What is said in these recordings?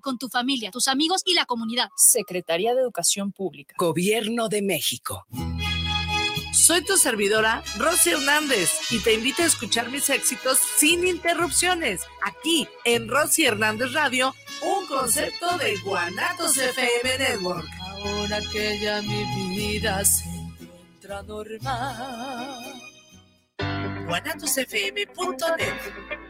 con tu familia, tus amigos y la comunidad. Secretaría de Educación Pública. Gobierno de México. Soy tu servidora, Rosy Hernández, y te invito a escuchar mis éxitos sin interrupciones, aquí en Rosy Hernández Radio, un concepto de Guanatos FM Network. Ahora que ya mi vida se encuentra normal. guanatosfm.net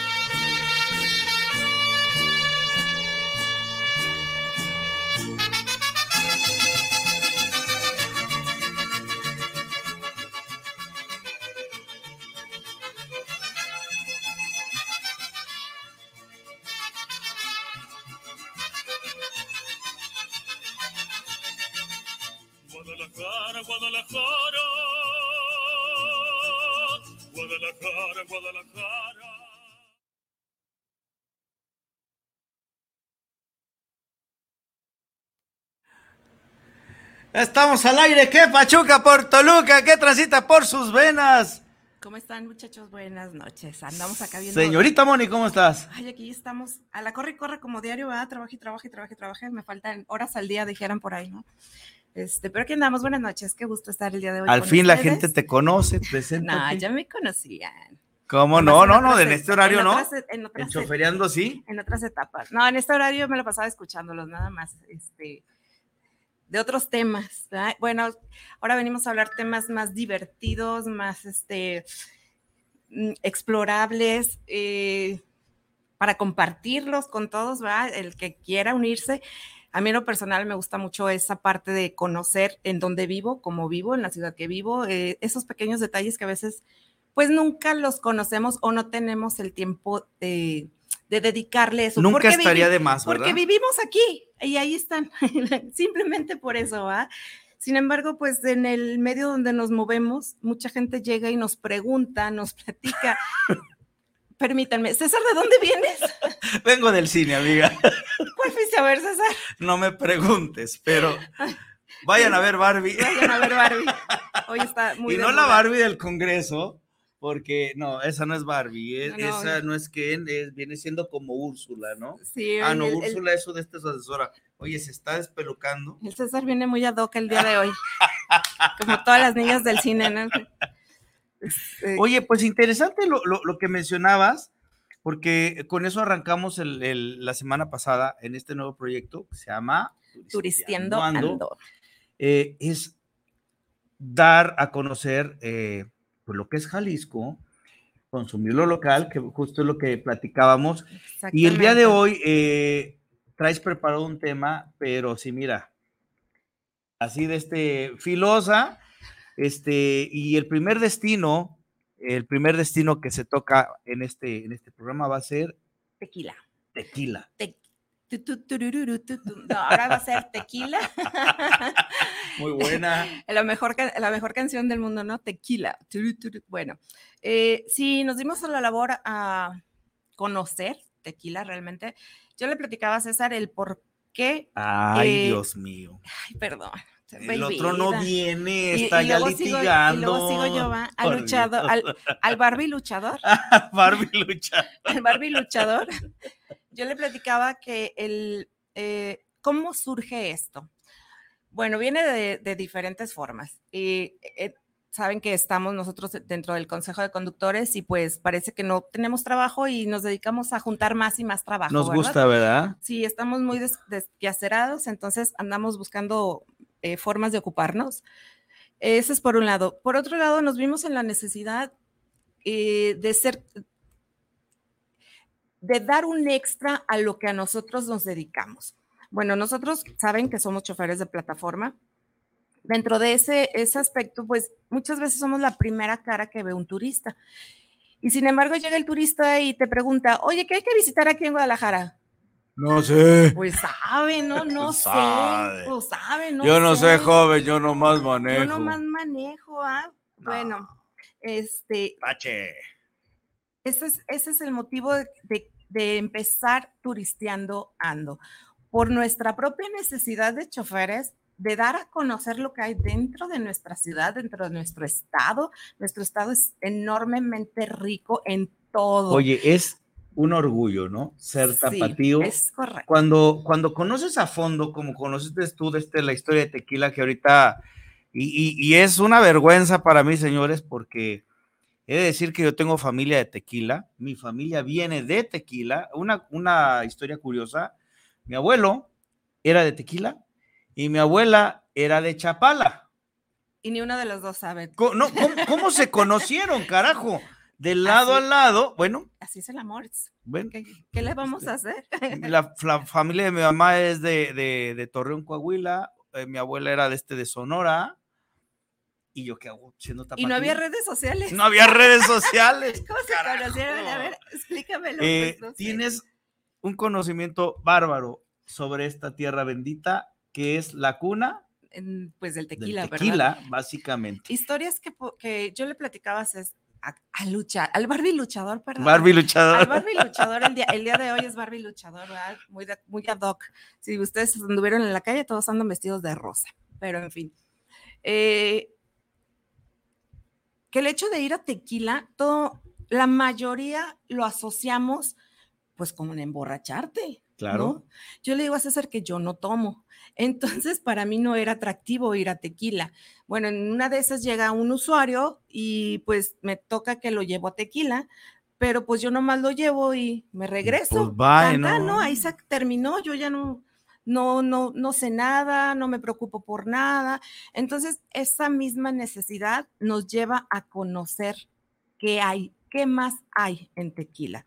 Guadalajara. Estamos al aire, ¿qué Pachuca por Toluca? ¿Qué transita por sus venas? ¿Cómo están muchachos? Buenas noches. Andamos acá viendo. Señorita Moni, ¿cómo estás? Ay, aquí estamos a la corre y corre como diario, va, trabajo y trabajo y trabajo y. Me faltan horas al día, dijeran por ahí, ¿no? Este, pero aquí andamos, buenas noches, qué gusto estar el día de hoy. Al fin la gente te conoce, presenta. No, ya me conocían. ¿Cómo no? No, no, en este horario en no. otras- en En otras- chofereando sí. En otras etapas. No, en este horario me lo pasaba escuchándolos, nada más. Este, de otros temas. ¿verdad? Bueno, ahora venimos a hablar temas más divertidos, más este, mm, explorables, eh, para compartirlos con todos, ¿verdad? El que quiera unirse. A mí en lo personal me gusta mucho esa parte de conocer en dónde vivo, cómo vivo, en la ciudad que vivo, eh, esos pequeños detalles que a veces pues nunca los conocemos o no tenemos el tiempo de, de dedicarle eso. Nunca Porque estaría de más, Porque ¿verdad? vivimos aquí y ahí están, simplemente por eso, ¿va? Sin embargo, pues en el medio donde nos movemos, mucha gente llega y nos pregunta, nos platica. Permítanme, César, ¿de dónde vienes? Vengo del cine, amiga. ¿Cuál fuiste a ver, César? No me preguntes, pero vayan a ver Barbie. Vayan a ver Barbie. Hoy está muy y no la. Barbie del Congreso, porque no, esa no es Barbie, es- No, no, esa no es Ken, es, viene siendo como Úrsula, ¿no? Sí, ah, no, el- el- Úrsula, eso de esta es asesora. Oye, se está despelucando. El César viene muy ad hoc el día de hoy, como todas las niñas del cine, ¿no? Este, Oye, pues interesante lo, lo- lo que mencionabas, porque con eso arrancamos el- la semana pasada en este nuevo proyecto que se llama Turisteando Ando. Ando. eh, es dar a conocer eh, pues lo que es Jalisco, consumir lo local, que justo es lo que platicábamos. Y el día de hoy eh, traes preparado un tema, pero sí, mira, así de este filosa, este, y el primer destino, el primer destino que se toca en este, en este programa va a ser Tequila. tequila. Te- No, ahora va a ser tequila. Muy buena. la, mejor, la mejor canción del mundo, ¿no? Tequila. Bueno, eh, sí, nos dimos a la labor a conocer tequila realmente. Yo le platicaba a César el por qué. Ay, eh, Dios mío. Ay, perdón. El otro no viene, Y- está y ya luego sigo- y litigando. luego sigo yo, va, al luchador, al, al Barbie luchador. Barbie lucha. al Barbie luchador, yo le platicaba que el, eh, ¿cómo surge esto? Bueno, viene de, de diferentes formas. Y eh, saben que estamos nosotros dentro del Consejo de Conductores y pues parece que no tenemos trabajo y nos dedicamos a juntar más y más trabajo. Nos ¿verdad? gusta, ¿verdad? Sí, estamos muy des- desquacerados, entonces andamos buscando eh, formas de ocuparnos. Ese es por un lado. Por otro lado, nos vimos en la necesidad eh, de ser, de dar un extra a lo que a nosotros nos dedicamos. Bueno, nosotros saben que somos choferes de plataforma. Dentro de ese, ese aspecto, pues muchas veces somos la primera cara que ve un turista. Y sin embargo llega el turista y te pregunta, oye, ¿qué hay que visitar aquí en Guadalajara? No sé. Pues sabe, no, no sé. Sabe. Pues sabe, no yo no sé, joven, yo nomás manejo. Yo nomás manejo, ¿ah? Bueno, este, Tache. Ese es, ese es el motivo de, de- de empezar turisteando ando, por nuestra propia necesidad de choferes, de dar a conocer lo que hay dentro de nuestra ciudad, dentro de nuestro estado. Nuestro estado es enormemente rico en todo. Oye, es un orgullo, ¿no? Ser Sí, tapatío. es correcto. Cuando, cuando conoces a fondo, como conociste tú desde la historia de tequila, que ahorita, y, y- y es una vergüenza para mí, señores, porque he de decir que yo tengo familia de tequila, mi familia viene de tequila, una, una historia curiosa, mi abuelo era de tequila y mi abuela era de Chapala. Y ni uno de los dos sabe. No, ¿cómo, cómo se conocieron, carajo? De lado Así- a lado, bueno, Así es el amor. bueno, ¿Qué, qué le vamos a hacer? la, la familia de mi mamá es de, de- de Torreón, Coahuila. eh, mi abuela era de este de Sonora. ¿Y yo qué hago siendo Y no había redes sociales. No había redes sociales. ¿Cómo se carajo. conocieron? A ver, explícamelo. Eh, pues, no sé. tienes un conocimiento bárbaro sobre esta tierra bendita que es la cuna Pues del del tequila, ¿verdad? tequila, básicamente. Historias que, que yo le platicaba es a, a luchar, al Barbie luchador, perdón. Barbie Al luchador. Barbie luchador, el día, el día de hoy es Barbie luchador, ¿verdad? Muy, de- muy ad hoc. Si ustedes anduvieron en la calle, todos andan vestidos de rosa, pero en fin. Eh, que el hecho de ir a tequila, todo, la mayoría lo asociamos pues como en emborracharte. Claro. ¿no? Yo le digo a César que yo no tomo. Entonces, para mí no era atractivo ir a tequila. Bueno, en una de esas llega un usuario y pues me toca que lo llevo a tequila, pero pues yo nomás lo llevo y me regreso. Pues bye, ¿no? Ahí se terminó, yo ya no, no, no, no sé nada, no me preocupo por nada. Entonces, esa misma necesidad nos lleva a conocer qué hay, qué más hay en tequila.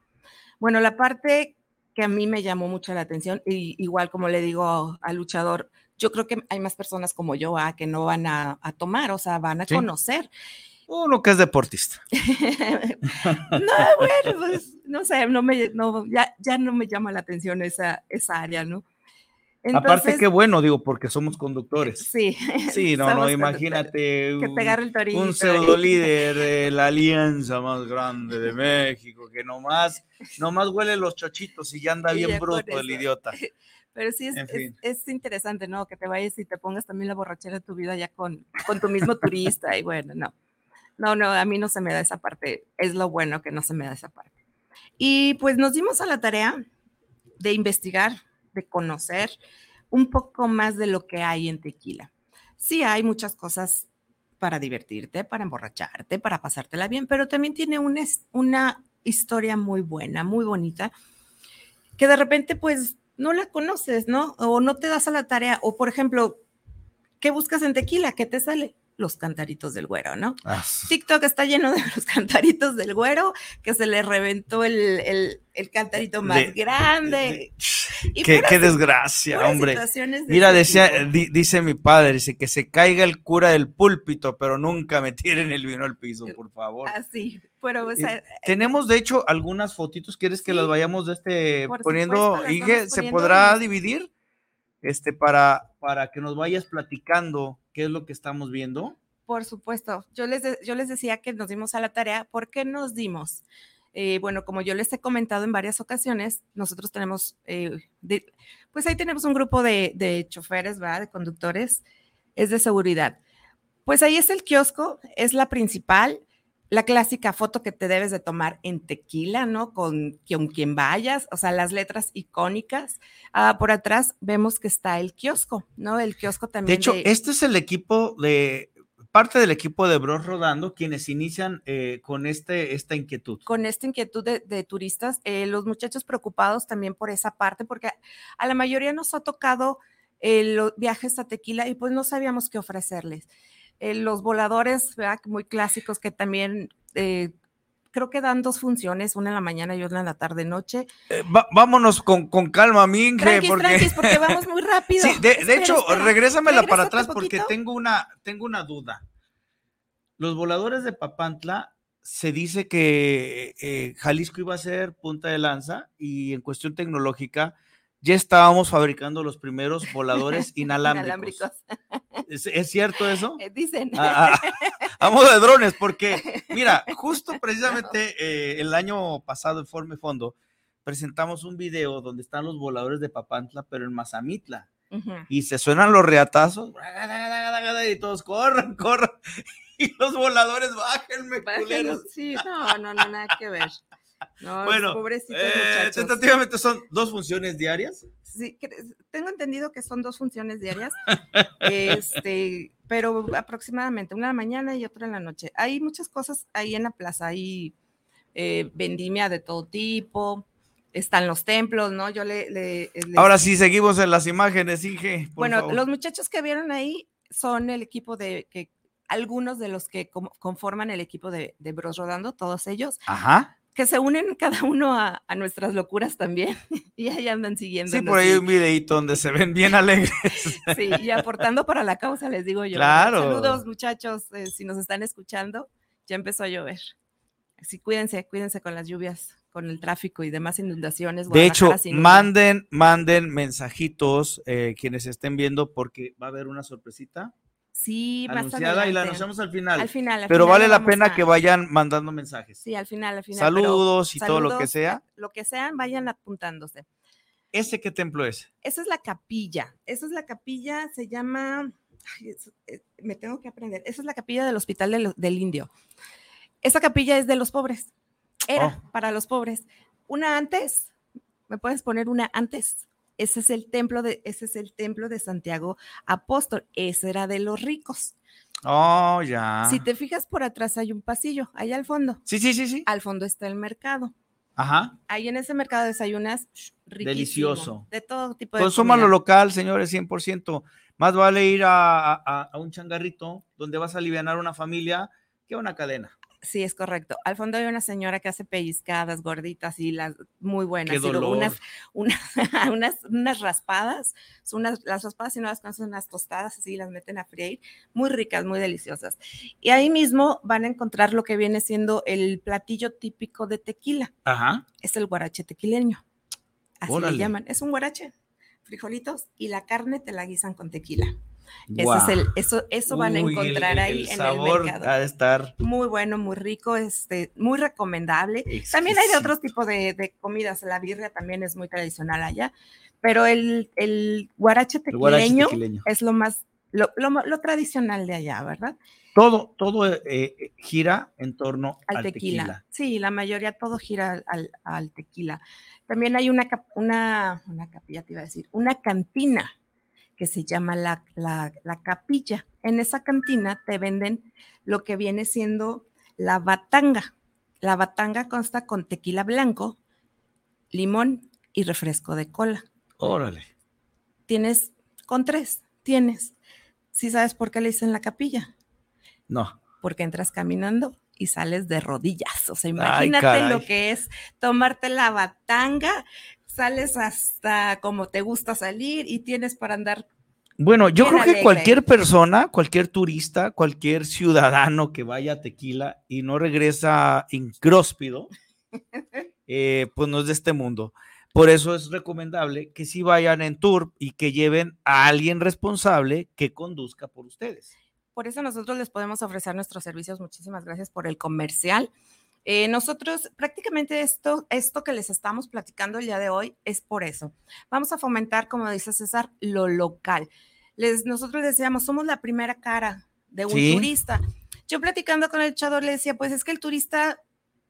Bueno, la parte que a mí me llamó mucho la atención, y igual como le digo al luchador, yo creo que hay más personas como yo ah, que no van a, a tomar, o sea, van a Sí. conocer. Uno que es deportista. no, bueno, pues no sé, no me, no, ya, ya no me llama la atención esa, esa área, ¿no? Aparte, Entonces, qué bueno, digo, porque somos conductores. Sí, Sí, no, no, imagínate. que te agarre el torito. un ahí. pseudo líder de la alianza más grande de México, que nomás, nomás huele los chochitos y ya anda Y bien ya bruto el idiota. Pero sí es, es- es interesante, ¿no? Que te vayas y te pongas también la borrachera de tu vida ya con, con tu mismo turista y bueno, no. No, no, a mí no se me da esa parte. Es lo bueno que no se me da esa parte. Y pues nos dimos a la tarea de investigar, de conocer un poco más de lo que hay en tequila. Sí hay muchas cosas para divertirte, para emborracharte, para pasártela bien, pero también tiene una, una historia muy buena, muy bonita, que de repente pues no la conoces, ¿no? O no te das a la tarea, o por ejemplo, ¿qué buscas en tequila? ¿Qué te sale? Los cantaritos del güero, ¿no? Ah, TikTok está lleno de los cantaritos del güero, que se le reventó el, el- el cantarito más De- grande. Y qué, desgracia, hombre. de Mira, decía, di- dice mi padre, dice que se caiga el cura del púlpito, pero nunca me tiren el vino al piso, por favor. Así, pero o sea, Tenemos, de hecho, algunas fotitos. ¿Quieres que las vayamos de este poniendo? supuesto, vamos ¿se poniendo podrá dividir? Este, para, para que nos vayas platicando qué es lo que estamos viendo. Por supuesto. Yo les, yo les decía que nos dimos a la tarea. ¿Por qué nos dimos? Eh, bueno, como yo les he comentado en varias ocasiones, nosotros tenemos, eh, pues ahí tenemos un grupo de, de choferes, ¿verdad? De conductores, es de seguridad. Pues ahí es el kiosco, es la principal, la clásica foto que te debes de tomar en tequila, ¿no? Con, con quien vayas, o sea, las letras icónicas. Ah, por atrás vemos que está el kiosco, ¿no? El kiosco De también. hecho, de- este es el equipo de, parte del equipo de Bros Rodando, quienes inician eh, con este, esta inquietud. con esta inquietud de, de turistas, eh, los muchachos preocupados también por esa parte, porque a la mayoría nos ha tocado eh, los viajes a Tequila y pues no sabíamos qué ofrecerles. Eh, los voladores, ¿verdad? Muy clásicos que también eh, creo que dan dos funciones, una en la mañana y otra en la tarde-noche. Eh, vámonos con, con calma, Minge, Tranquis, porque... tranquis, porque vamos muy rápido. Sí, de, hecho, espera. regrésamela para atrás porque tengo una, tengo una duda. Los voladores de Papantla se dice que eh, Jalisco iba a ser punta de lanza y en cuestión tecnológica ya estábamos fabricando los primeros voladores inalámbricos. Inalámbricos. ¿Es, es cierto eso? Eh, dicen. A, a- a modo de drones, porque mira, justo precisamente eh, el año pasado en Forme Fondo presentamos un video donde están los voladores de Papantla, pero en Mazamitla. Y se suenan los reatazos y todos corran, corran. Y los voladores, bájenme, culeros. Sí, no, no, no, nada que ver. No, Bueno, pobrecitos Eh, tentativamente son dos funciones diarias. Sí, tengo entendido que son dos funciones diarias, este, pero aproximadamente una en la mañana y otra en la noche. Hay muchas cosas ahí en la plaza, hay eh, vendimia de todo tipo, están los templos, ¿no? Yo le... le- les- Ahora sí, seguimos en las imágenes, Inge. por bueno, favor. los muchachos que vieron ahí son el equipo de, que algunos de los que conforman el equipo de, de Bros Rodando, todos ellos, Ajá. Que se unen cada uno a, a nuestras locuras también, y ahí andan siguiendo. Sí, por ahí hay un videito donde se ven bien alegres. Sí, y aportando para la causa, les digo yo. Claro. Saludos, muchachos, eh, si nos están escuchando, ya empezó a llover. Así cuídense, cuídense con las lluvias, con el tráfico y demás inundaciones. De hecho, manden, manden mensajitos eh, quienes estén viendo porque va a haber una sorpresita Sí, más anunciada y la anunciamos al final. Al final. al pero final vale la pena a- que vayan mandando mensajes. Sí, al final, al final. pero Saludos y todo lo que sea. Lo que sean, vayan apuntándose. ¿Ese qué templo es? Esa es la capilla. Esa es la capilla, se llama. ay, es- eh, me tengo que aprender. Esa es la capilla del Hospital del, del Indio. Esa capilla es de los pobres. Era Oh. para los pobres. Una antes, ¿me puedes poner una antes? Ese es el templo de, ese es el templo de Santiago Apóstol. Ese era de los ricos. Oh, ya. Si te fijas por atrás hay un pasillo, allá al fondo. Sí, sí, sí, sí. Al fondo está el mercado. Ajá. Ahí en ese mercado desayunas riquísimo, Delicioso. De todo tipo de Consuman lo local, señores, 100%. Más vale ir a, a- a un changarrito donde vas a aliviar a una familia que a una cadena. Sí, es correcto. Al fondo hay una señora que hace pellizcadas gorditas y las muy buenas. Qué dolor. Unas, unas, unas, unas raspadas, son unas, las raspadas si no las conocen, unas tostadas así, las meten a freír, muy ricas, muy deliciosas. Y ahí mismo van a encontrar lo que viene siendo el platillo típico de tequila, Ajá. es el guarache tequileño. Así Órale. le llaman. Es un guarache, frijolitos y la carne te la guisan con tequila. Ese es el, eso, eso van a encontrar el- ahí el en sabor el mercado Ha de estar. muy bueno, muy rico, este, muy recomendable. También hay de otros tipos de, de comidas, la birria también es muy tradicional allá, pero el, el guarache tequileño es lo más, lo, lo lo tradicional de allá, ¿verdad? Todo, todo eh, eh, gira en torno Al, al, tequila. tequila. Sí, la mayoría todo gira al, al- tequila. También hay una, una, una capilla, te iba a decir, una cantina que se llama la, la, la capilla. En esa cantina te venden lo que viene siendo la batanga. La batanga consta con tequila blanco, limón y refresco de cola. Órale. Tienes, con tres, tienes. ¿Sí sabes por qué le dicen la capilla? No. porque entras caminando y sales de rodillas. O sea, Ay, imagínate lo que es tomarte la batanga, sales hasta como te gusta salir y tienes para andar. Bueno, yo Bien creo que cualquier persona, cualquier turista, cualquier ciudadano que vaya a Tequila y no regresa ingróspido, eh, pues no es de este mundo. Por eso es recomendable que sí vayan en tour y que lleven a alguien responsable que conduzca por ustedes. Por eso nosotros les podemos ofrecer nuestros servicios. Muchísimas gracias por el comercial. Eh, nosotros prácticamente esto, esto que les estamos platicando el día de hoy es por eso. Vamos a fomentar, como dice César, lo local. Les, nosotros decíamos, somos la primera cara de un Sí. turista. Yo platicando con el echador le decía, pues es que el turista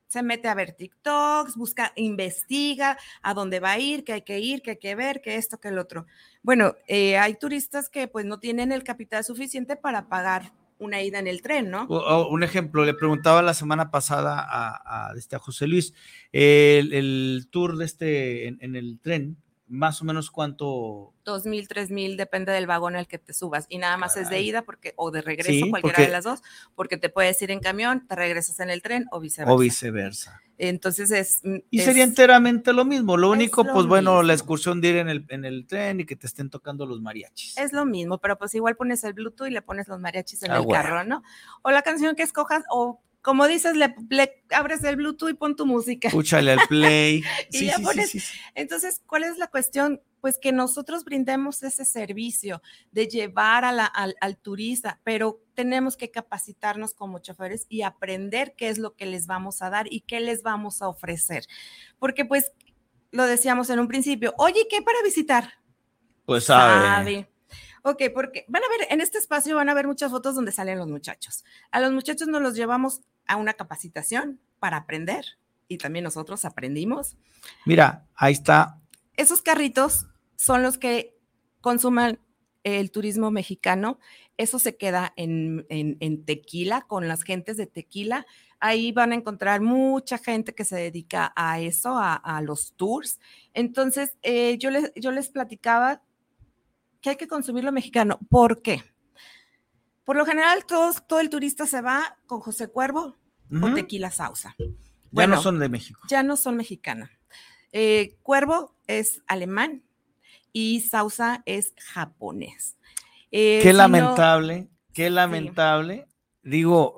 se mete a ver TikToks, busca, investiga a dónde va a ir, que hay que ir, que hay que ver, que esto, que el otro. Bueno, eh, hay turistas que pues no tienen el capital suficiente para pagar una ida en el tren, ¿no? Un ejemplo, le preguntaba la semana pasada a, a, este, José Luis, el, tour de este en el tren, más o menos cuánto Dos mil, tres mil, depende del vagón al que te subas. Y nada más es de ida porque, o de regreso, Sí, cualquiera porque- de las dos, porque te puedes ir en camión, te regresas en el tren o viceversa. o viceversa. Entonces es. mm, Y es- sería enteramente lo mismo. Lo único, lo pues bueno, la excursión de ir en el, en el tren y que te estén tocando los mariachis. Es lo mismo, pero pues igual pones el Bluetooth y le pones los mariachis en Ah, el bueno. carro, ¿no? O la canción que escojas, o como dices, le, le abres el Bluetooth y pon tu música. Escúchale al play. Y ya pones- Entonces, ¿cuál es la cuestión? Pues que nosotros brindemos ese servicio de llevar a la- al, al turista, pero tenemos que capacitarnos como choferes y aprender qué es lo que les vamos a dar y qué les vamos a ofrecer. Porque pues lo decíamos en un principio, oye, ¿qué para visitar? Pues sabe. Sabe. Ok, porque van a ver, en este espacio van a ver muchas fotos donde salen los muchachos. A los muchachos nos los llevamos a una capacitación para aprender y también nosotros aprendimos. Mira, ahí está. Esos carritos son los que consuman el turismo mexicano. Eso se queda en, en- en Tequila, con las gentes de Tequila. Ahí van a encontrar mucha gente que se dedica a eso, a, a los tours. Entonces, eh, yo, les, yo les platicaba que hay que consumir lo mexicano. ¿Por qué? Por lo general, todos, todo el turista se va con José Cuervo o. Tequila Sausa. Ya Bueno, no son de México. ya no son mexicanas. Eh, Cuervo es alemán y Sausa es japonés. Eh, Qué lamentable, qué lamentable. Digo,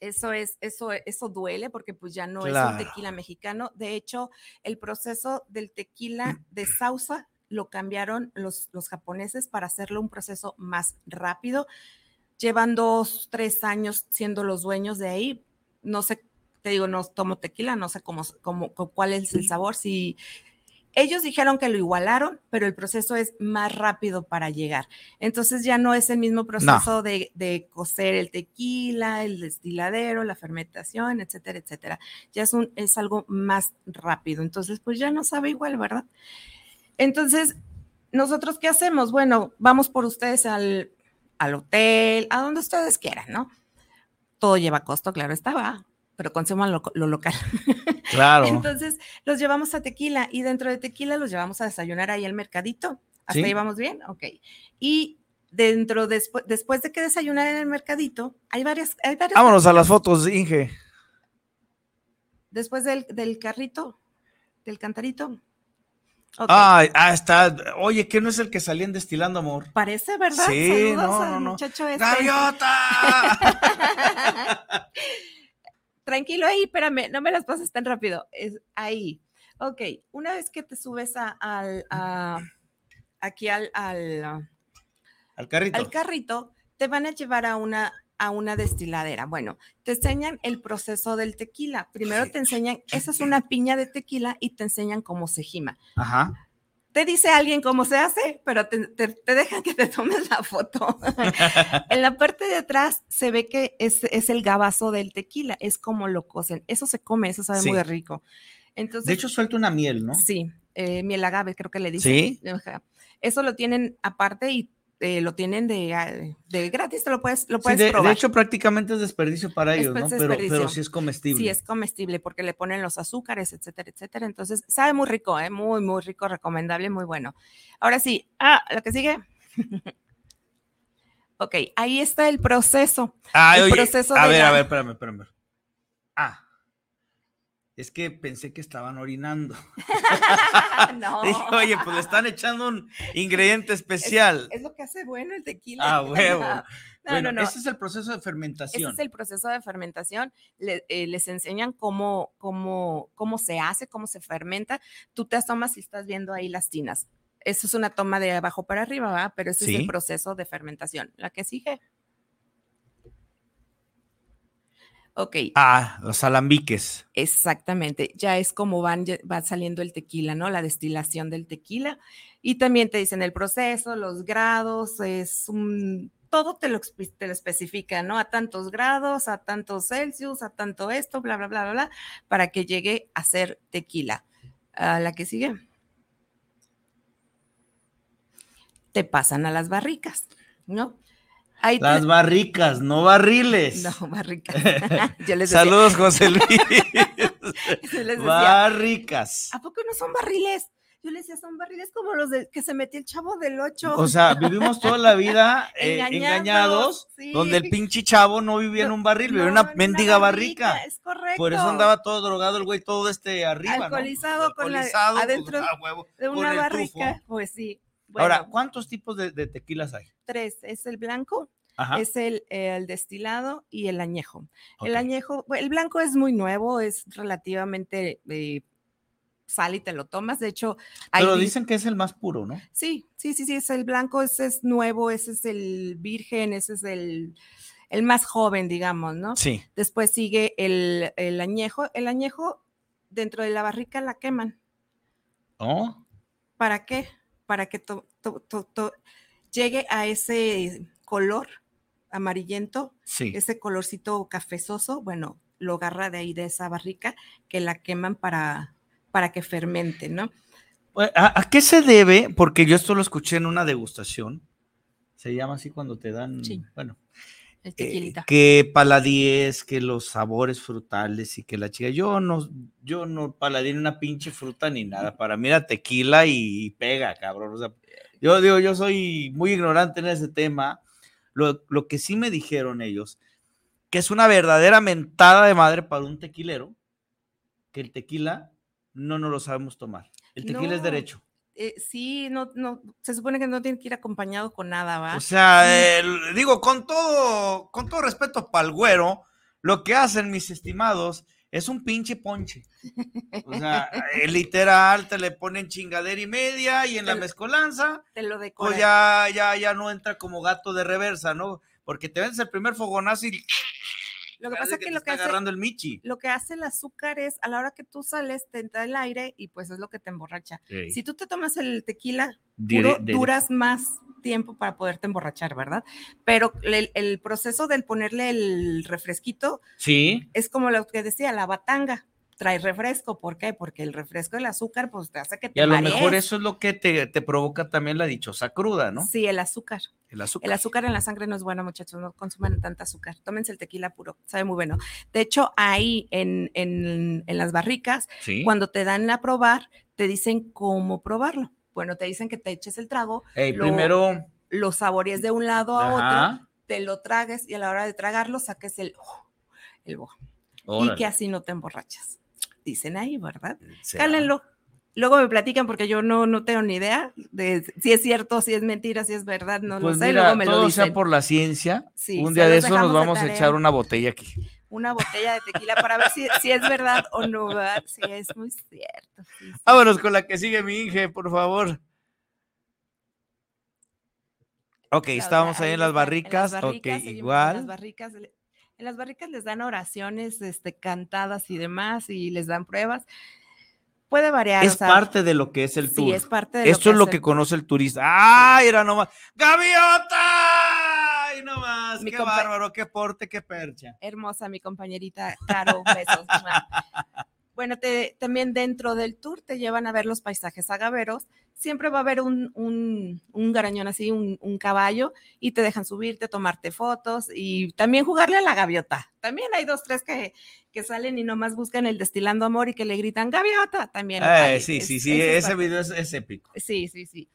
eso es, eso, eso duele porque pues ya no Claro. es un tequila mexicano. De hecho, el proceso del tequila de Sausa lo cambiaron los, los japoneses para hacerlo un proceso más rápido. Llevan dos, tres años siendo los dueños de ahí. No sé, te digo, no tomo tequila, no sé cómo, cómo, cu- cuál es el sabor. Si ellos dijeron que lo igualaron, pero el proceso es más rápido para llegar. Entonces ya no es el mismo proceso de, de cocer el tequila, el destiladero, la fermentación, etcétera, etcétera. Ya es, un, es algo más rápido. Entonces, pues ya no sabe igual, ¿verdad? Entonces, ¿nosotros qué hacemos? Bueno, vamos por ustedes al, al hotel, a donde ustedes quieran, ¿no? Todo lleva costo, claro estaba, pero consuman lo, lo local. claro. Entonces, los llevamos a Tequila y dentro de Tequila los llevamos a desayunar ahí al mercadito. ¿Hasta Sí. ahí vamos bien? Ok. Y dentro, después, después de que desayunar en el mercadito, hay varias, hay varias Vámonos a las fotos, Inge. Después del, del carrito, del cantarito. Ay, ah, está. Oye, ¿qué no es el que salían destilando amor? Parece, ¿verdad? Sí, Saludos no, al no, no. muchacho este. ¡Gaviota! Tranquilo ahí, espérame, no me las pases tan rápido. Es ahí. Ok, una vez que te subes a, al, a- aquí al, al, Al carrito. al carrito, te van a llevar a una, a una destiladera. Bueno, te enseñan el proceso del tequila. Primero te enseñan, esa es una piña de tequila y te enseñan cómo se gima. Ajá. Te dice alguien cómo se hace, pero te, te- te dejan que te tomes la foto. en la parte de atrás se ve que es, es el gabazo del tequila, es como lo cocen. Eso se come, eso sabe Sí. muy rico. Entonces, De hecho, suelta una miel, ¿no? Sí, eh, miel agave, creo que le dicen. Sí. Eso lo tienen aparte y eh, lo tienen de, ah, de gratis, te lo puedes, lo Sí, puedes de, de probar. hecho, prácticamente es desperdicio para Es ellos, ¿no? pues Pero, pero sí es comestible. Sí, es comestible porque le ponen los azúcares, etcétera, etcétera. Entonces, sabe muy rico, ¿eh? muy, muy rico, recomendable, muy bueno. Ahora sí, ah, lo que sigue. ok, ahí está el proceso. Ay, el oye, proceso a de ver, la- a ver, espérame, espérame. Ah. Es que pensé que estaban orinando. no. Dije, oye, pues le están echando un ingrediente especial. Es lo que hace bueno el tequila. Ah, huevo. No, bueno, no, no. ese es el proceso de Ese fermentación. es el proceso de fermentación. Le- eh, les enseñan cómo, cómo, cómo se hace, cómo se fermenta. Tú te asomas y estás viendo ahí las tinas. Eso es una toma de abajo para arriba, ¿verdad? Pero ese es el proceso de fermentación. La que sigue. Ok, Ah, los alambiques. exactamente. Ya es como van, va saliendo el tequila, ¿no? La destilación del tequila. Y también te dicen el proceso, los grados, es un, todo te lo, te lo especifica, ¿no? A tantos grados, a tantos Celsius, a tanto esto, bla, bla, bla, bla, bla, para que llegue a ser tequila. A la que sigue. Te pasan a las barricas, ¿no? Ahí te- Las barricas, no barriles. no, barricas. Yo les decía, Saludos, José Luis. les decía, barricas. ¿A poco no son barriles? Yo le decía, son barriles como los de que se metió el chavo del 8. O sea, vivimos toda la vida eh, Engañados, sí. donde el pinche chavo no vivía en un barril, vivía en una mendiga barrica. Es correcto. Por eso andaba todo drogado el güey, todo este arriba, ¿no? Alcoholizado con la- pues, adentro ah, huevo, de una barrica. tufo. Pues sí. Bueno, Ahora, ¿cuántos tipos de, de tequilas hay? tres. Es el blanco, Ajá. es el, el destilado y el añejo. El añejo, el blanco es muy nuevo, es relativamente eh, sal y te lo tomas. De hecho, hay Pero di- dicen que es el más puro, ¿no? Sí, sí, sí, sí, es el blanco, ese es nuevo, ese es el virgen, ese es el, el más joven, digamos, ¿no? Sí. Después sigue el, el añejo. El añejo dentro de la barrica la queman. ¿No? ¿Para qué? Para que to- to- to- llegue a ese color amarillento, Sí. ese colorcito cafezoso, bueno, lo agarra de ahí de esa barrica que la queman para, para que fermente, ¿no? Pues, ¿A, a qué se debe? Porque yo esto lo escuché en una degustación. Se llama así cuando te dan, Sí. bueno, eh, que paladíes, que los sabores frutales y que la chica, yo no, yo no paladí una pinche fruta ni nada. Para mí era tequila y pega, cabrón. O sea, yo digo, yo soy muy ignorante en ese tema. Lo, lo que sí me dijeron ellos, que es una verdadera mentada de madre para un tequilero, que el tequila no nos lo sabemos tomar. El tequila es derecho. Eh, sí, no, no, se supone que no tiene que ir acompañado con nada, ¿va? O sea, digo, con todo, con todo respeto para el güero, lo que hacen mis estimados es un pinche ponche. O sea, eh, literal, te le ponen chingadera y media y en la mezcolanza, Te lo decora. pues ya, ya, ya no entra como gato de reversa, ¿no? Porque te vendes el primer fogonazo y Lo que pasa es que lo que hace, agarrando el michi. lo que hace el azúcar es, a la hora que tú sales, te entra el aire y pues es lo que te emborracha. Si tú te tomas el tequila, de- duras más tiempo para poderte emborrachar, ¿verdad? Pero el, el proceso del ponerle el refresquito Sí, es como lo que decía, la batanga. Trae refresco, ¿por qué? Porque el refresco del azúcar, pues te hace que te y a lo mejor eso es lo que te, te provoca también la dichosa cruda, ¿no? Sí, el azúcar. El azúcar. El azúcar en la sangre no es bueno, muchachos, no consuman tanta azúcar. Tómense el tequila puro, sabe muy bueno. De hecho, ahí en, en- en las barricas, Sí. cuando te dan a probar, te dicen cómo probarlo. Bueno, te dicen que te eches el trago, lo- primero, lo saborees de un lado a otro, te lo tragues y a la hora de tragarlo saques el, el bo- Y que así no te emborrachas. Dicen ahí, ¿verdad? será. Cálenlo. Luego me platican porque yo no, no tengo ni idea de si es cierto, si es mentira, si es verdad, no Pues lo sé. mira, Luego me lo dicen. sea por la ciencia. Sí, un día de eso nos vamos a echar una botella aquí. Una botella de tequila para ver si, si es verdad o no, ¿verdad? Sí, es muy cierto. sí, sí. Vámonos con la que sigue mi Inge, por favor. Ok, estábamos ahí en las barricas. barricas, ok, seguimos En las igual. barricas, en las barricas les dan oraciones este, cantadas y demás y les dan pruebas. Puede variar. o Es sea, parte de lo que es el sí, tour. es parte de Esto es lo que el conoce el turista. ¡Ah! Era nomás. ¡Gaviota! ¡Ay, nomás! Mi ¡Qué bárbaro! ¡Qué porte! ¡Qué percha! hermosa mi compañerita Caro, besos. Bueno, te- también dentro del tour te llevan a ver los paisajes agaveros. Siempre va a haber un, un, un garañón así, un, un caballo, y te dejan subirte, tomarte fotos y también jugarle a la gaviota. También hay dos, tres que, que salen y nomás buscan el destilando amor y que le gritan gaviota. También. Eh, sí, Es- sí, sí. es Ese video es, es épico. Sí, sí, sí.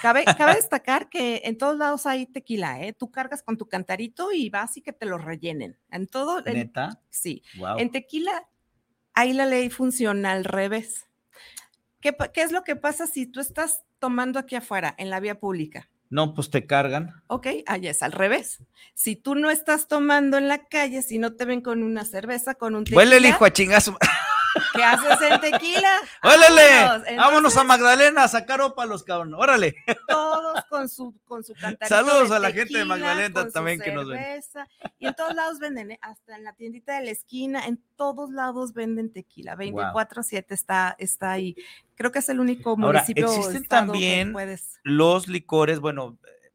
Cabe, cabe destacar que en todos lados hay tequila, ¿eh? Tú cargas con tu cantarito y vas y que te lo rellenen. En todo, en- Neta. sí. Wow. En tequila, ahí la ley funciona al revés. ¿Qué, qué es lo que pasa si tú estás tomando aquí afuera, en la vía pública? No, pues te cargan. Ok, allá es al revés. Si tú no estás tomando en la calle, si no te ven con una cerveza, con un tequila, Huele el hijo a chingazo. ¿qué haces en tequila? ¡Órale! Vámonos. Vámonos a Magdalena a sacar ópalos, cabrón. ¡Órale! todos con su, con su Saludos de a la gente de Magdalena también que nos ven. Y en todos lados venden, ¿eh? hasta en la tiendita de la esquina, en todos lados venden tequila. 24-7 está, está ahí. Creo que es el único Ahora, municipio. existen también puedes- Los licores, bueno, eh,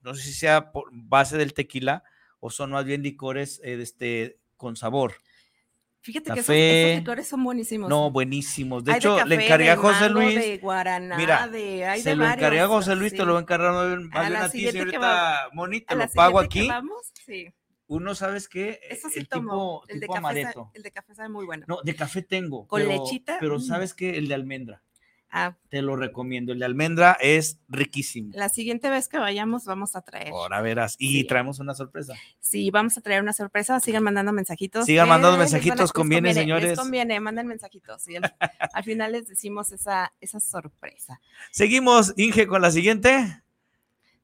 no sé si sea por base del tequila o son más bien licores eh, este, con sabor. Fíjate que esos, esos son buenísimos. No, buenísimos. De Hay hecho, café, le encargué a José mango, Luis. De guaraná, Mira, de, hay se de lo encargué a varios, José Luis, te lo voy a encargar A la a ti, señorita Moni, te A la lo pago aquí. vamos, sí. Uno, ¿sabes qué? Eso sí el tomo. tipo, el, de tipo café sa- amaretto. el de café sabe muy bueno. No, de café tengo. ¿Con pero- lechita? Pero Mm. ¿sabes qué? El de almendra. Ah, Te lo recomiendo. El de almendra es riquísimo. la siguiente vez que vayamos vamos a traer. Ahora verás. Y Sí. traemos una sorpresa. Sí, vamos a traer una sorpresa. Sigan mandando mensajitos. Sigan mandando a- mensajitos, conviene, señores. Les conviene, manden mensajitos. Y al final les decimos esa, esa sorpresa. Seguimos, Inge, con la siguiente.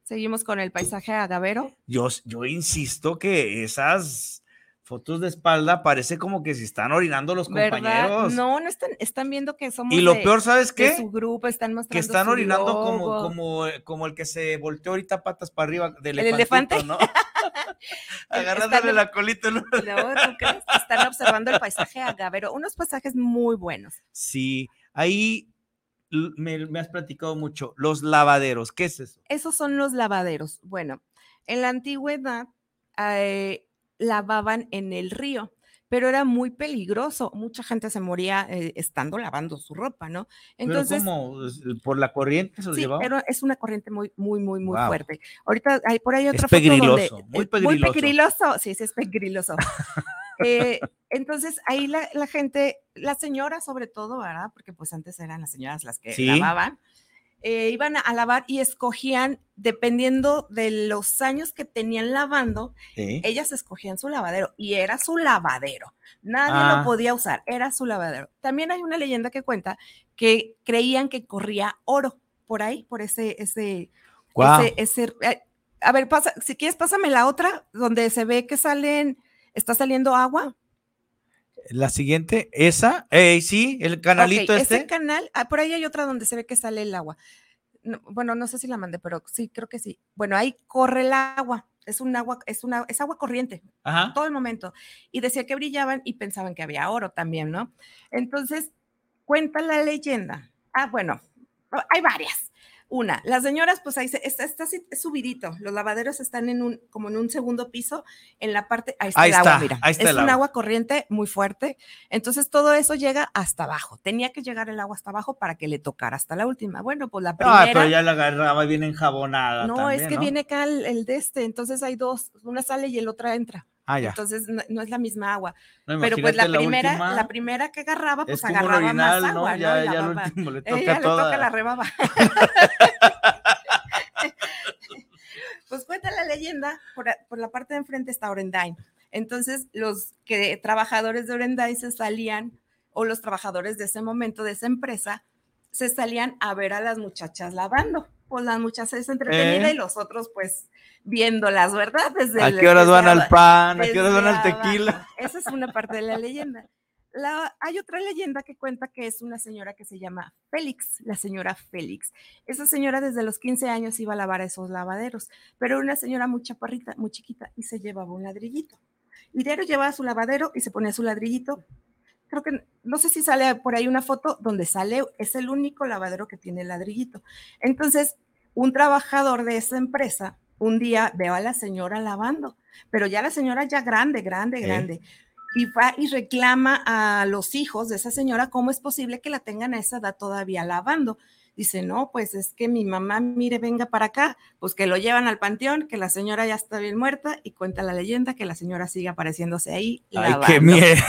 Seguimos con el paisaje agavero. Yo, yo insisto que esas fotos de espalda parece como que se están orinando los ¿Verdad? compañeros. No, no están, están viendo que somos y lo de- peor, ¿sabes qué? su grupo, están mostrando Que están su orinando como, logo. como, como el que se volteó ahorita patas para arriba del ¿El elefante? ¿no? Agarrándole Están- la colita. ¿no? Están observando el paisaje agavero. Unos paisajes muy buenos. Sí, ahí me, me has platicado mucho, los lavaderos, ¿qué es eso? Esos son los lavaderos. Bueno, en la antigüedad eh, lavaban en el río, pero era muy peligroso. Mucha gente se moría eh, estando lavando su ropa, ¿no? Entonces, Pero ¿cómo? ¿Es- ¿Por la corriente se los sí, llevaba? pero es una corriente muy, muy, muy, muy fuerte. Ahorita hay por ahí Es otra foto donde pegriloso, muy eh, pegriloso. pegriloso, sí, sí es pegriloso. Eh, entonces ahí la, la gente, las señoras sobre todo, ¿verdad? Porque pues antes eran las señoras las que Sí. lavaban, eh, iban a, lavar y escogían, dependiendo de los años que tenían lavando, Sí. ellas escogían su lavadero y era su lavadero. Nadie Ah. lo podía usar, era su lavadero. También hay una leyenda que cuenta que creían que corría oro por ahí, por ese, ese, ese, ese- eh, a ver, pasa, si quieres, pásame la otra, donde se ve que salen, está saliendo agua. La siguiente, esa, eh, sí, el canalito Ok, este. Ese canal, ah, por ahí hay otra donde se ve que sale el agua. No, bueno, no sé si la mandé, pero sí, creo que sí. Bueno, ahí corre el agua. Es un agua, es una, es agua corriente Ajá. todo el momento. Y decía que brillaban y pensaban que había oro también, ¿no? Entonces, cuenta la leyenda. Ah, bueno, hay varias. Una, las señoras, pues ahí se- está, está subidito. Los lavaderos están en un, como en un segundo piso, en la parte, ahí está Ahí el agua, mira. ahí está es el un agua. agua corriente muy fuerte. Entonces, todo eso llega hasta abajo. Tenía que llegar el agua hasta abajo para que le tocara hasta la última. Bueno, pues la primera. Ah, pero ya la agarraba bien enjabonada. no, también, es que ¿no? viene acá el, el de este. Entonces hay dos, una sale y el otra entra. Ah, ya. Entonces no, no es la misma agua. No, Pero pues la primera, última, la primera que agarraba, pues agarraba orinal, más agua, ¿no? Ya, ya último le toca le la rebaba. pues cuenta la leyenda, por, por la parte de enfrente está Orendain. Entonces, los que trabajadores de Orendain se salían, o los trabajadores de ese momento, de esa empresa, se salían a ver a las muchachas lavando. Pues las muchachas entretenidas Eh. y los otros, pues, viéndolas, ¿verdad? Desde ¿A el- qué horas van al pan? ¿A qué horas van al tequila? abajo. Esa es una parte de la leyenda. La- hay otra leyenda que cuenta que es una señora que se llama Félix, la señora Félix. Esa señora desde los 15 años iba a lavar esos lavaderos, pero era una señora muy chaparrita, muy chiquita, y se llevaba un ladrillito. Y diario llevaba su lavadero y se ponía su ladrillito. Creo que, no sé si sale por ahí una foto donde sale, es el único lavadero que tiene ladrillito. Entonces, un trabajador de esa empresa, un día veo a la señora lavando, pero ya la señora ya grande, grande, grande. Y va y reclama a los hijos de esa señora cómo es posible que la tengan a esa edad todavía lavando. Dice, no, pues es que mi mamá, mire, venga para acá, pues que lo llevan al panteón, que la señora ya está bien muerta y cuenta la leyenda que la señora sigue apareciéndose ahí. Ay, lavando. qué miedo.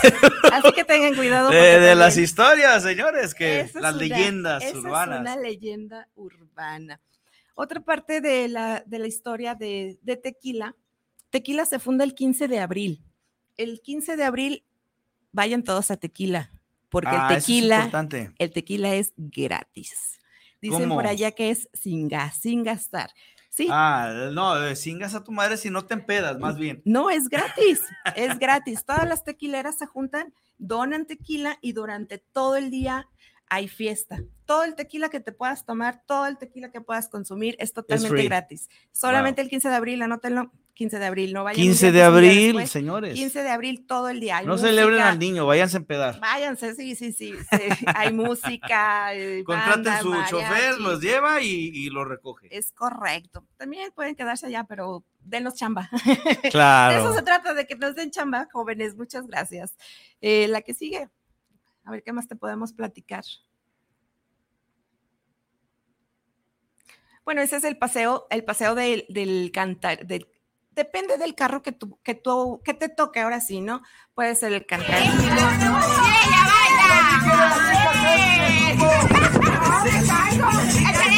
Así que tengan cuidado. De, las historias, señores, que esa las una- leyendas esa urbanas. Es una leyenda urbana. Otra parte de la, de la historia de, de Tequila, Tequila se funda el 15 de abril. El 15 de abril, vayan todos a Tequila, porque Ah, el es tequila, importante. el tequila es gratis. Dicen ¿Cómo? por allá que es sin gas, sin gastar. Sí, Ah, no, eh, cingas a tu madre si no te empedas, más bien. no, es gratis, es gratis. Todas las tequileras se juntan, donan tequila y durante todo el día hay fiesta. Todo el tequila que te puedas tomar, todo el tequila que puedas consumir es totalmente gratis. Solamente el 15 de abril, anótenlo, 15 de abril, no vayan. un 15 día de abril, después. señores. 15 de abril todo el día. Hay no celebren al niño, váyanse a empedar. Váyanse, sí, sí, sí. sí. Hay música. Contraten banda, su chofer, los lleva y, y los recoge. Es correcto. También pueden quedarse allá, pero denos chamba. De eso Claro. se trata, de que nos den chamba, jóvenes. Muchas gracias. Eh, la que sigue. A ver qué más te podemos platicar. Bueno, ese es el paseo, el paseo del, del cantar, depende del carro que tú, que tú, que te toque ahora sí, ¿no? Puede ser el cantar. ¡Ella baila!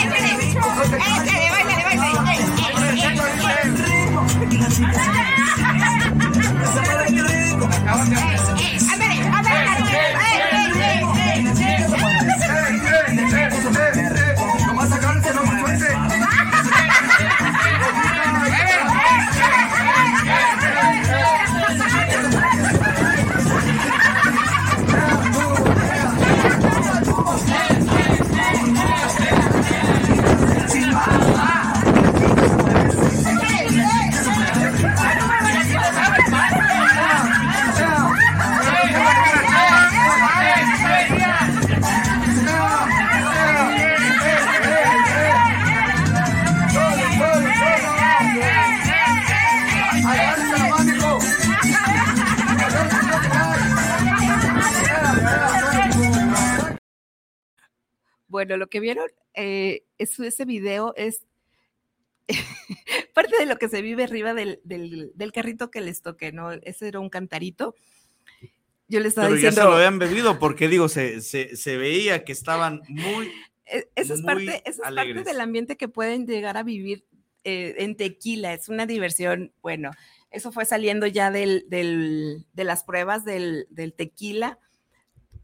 Bueno, lo que vieron, eh, es, ese video es parte de lo que se vive arriba del, del, del, carrito que les toqué, ¿no? Ese era un cantarito. Yo les estaba Pero diciendo. ya se lo habían bebido, porque digo, se, se, se veía que estaban muy. E, esa es, parte, esa es parte del ambiente que pueden llegar a vivir eh, en tequila. Es una diversión, bueno, eso fue saliendo ya del, del, de las pruebas del, del tequila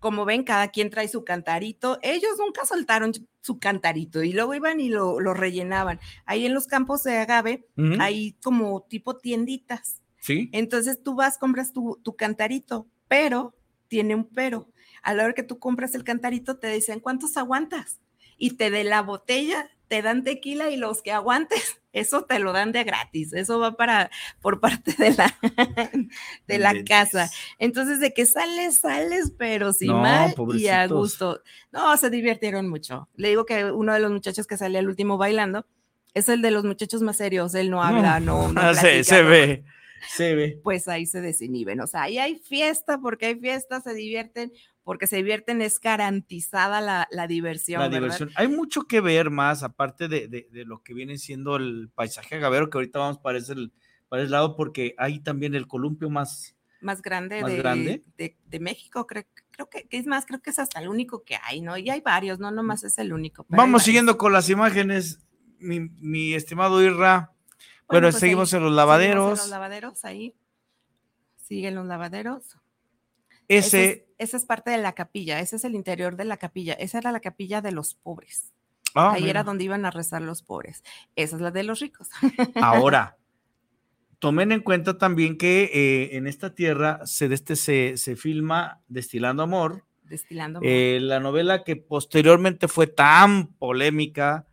como ven, cada quien trae su cantarito. Ellos nunca soltaron su cantarito y luego iban y lo, lo rellenaban. Ahí en los campos de agave hay como tipo tienditas. Sí. Entonces tú vas, compras tu, tu cantarito, pero tiene un pero. A la hora que tú compras el cantarito, te dicen cuántos aguantas y te de la botella te dan tequila y los que aguantes, eso te lo dan de gratis, eso va para por parte de la de la casa. Entonces de que sales, sales, pero sin mal y a gusto. No, se divirtieron mucho. Le digo que uno de los muchachos que sale al último bailando es el de los muchachos más serios, él no habla, no, no, ah, se, ve. Se ve. Pues ahí se desinhiben. O sea, ahí hay fiesta porque hay fiesta, se divierten, porque se divierten, es garantizada la, diversión. La diversión. Hay mucho que ver más, aparte de, lo que viene siendo el paisaje agavero, que ahorita vamos para ese, para ese lado, porque hay también el columpio más, más grande, de, grande. De, México, creo, creo que, es más, creo que es hasta el único que hay, ¿no? Y hay varios, no nomás es el único. Vamos siguiendo con las imágenes, mi, estimado Irra. Bueno, pues seguimos en los lavaderos. En los lavaderos, ahí. Siguen los lavaderos. Ese, esa es parte de la capilla, ese es el interior de la capilla, esa era la capilla de los pobres. Ah, Ahí era donde iban a rezar los pobres. Esa es la de los ricos. Ahora, tomen en cuenta también que eh, en esta tierra se, este, se, se filma Destilando Amor. Destilando Amor. Eh, la novela que posteriormente fue tan polémica,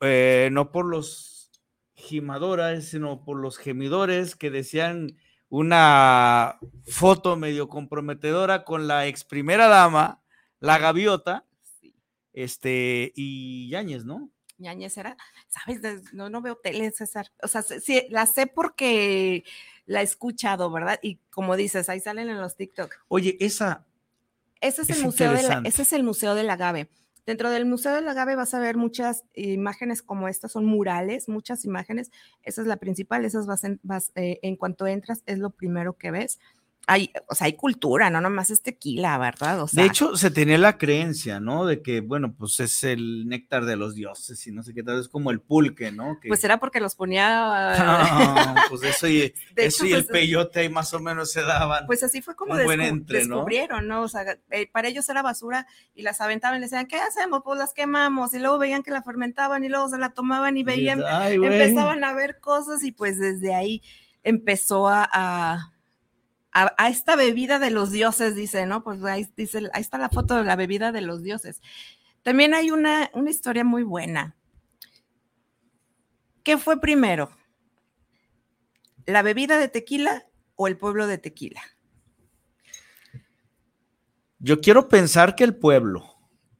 eh, no por los gimadores, sino por los gemidores que decían una foto medio comprometedora con la ex primera dama, la gaviota, este, y Yáñez, ¿no? Yáñez era, ¿sabes? No, no veo tele, César. O sea, sí, la sé porque la he escuchado, ¿verdad? Y como dices, ahí salen en los TikTok. Oye, esa. Ese es, el museo de la, ese es el Museo del Agave. Dentro del Museo del Agave vas a ver muchas imágenes como estas, son murales, muchas imágenes. Esa es la principal, esas vas en, eh, en cuanto entras, es lo primero que ves hay, o sea, hay cultura, no nomás es tequila, ¿verdad? de hecho, se tenía la creencia, ¿no? De que, bueno, pues es el néctar de los dioses y no sé qué tal, es como el pulque, ¿no? Pues era porque los ponía. pues eso y, eso y el pues, peyote más o menos se daban. Pues así fue como descubrieron, ¿no? O sea, eh, para ellos era basura y las aventaban y les decían, ¿qué hacemos? Pues las quemamos y luego veían que la fermentaban y luego se la tomaban y veían, empezaban a ver cosas y pues desde ahí empezó a a, esta bebida de los dioses, dice, ¿no? Pues ahí, dice, ahí está la foto de la bebida de los dioses. También hay una, una historia muy buena. ¿Qué fue primero? ¿La bebida de tequila o el pueblo de tequila? Yo quiero pensar que el pueblo.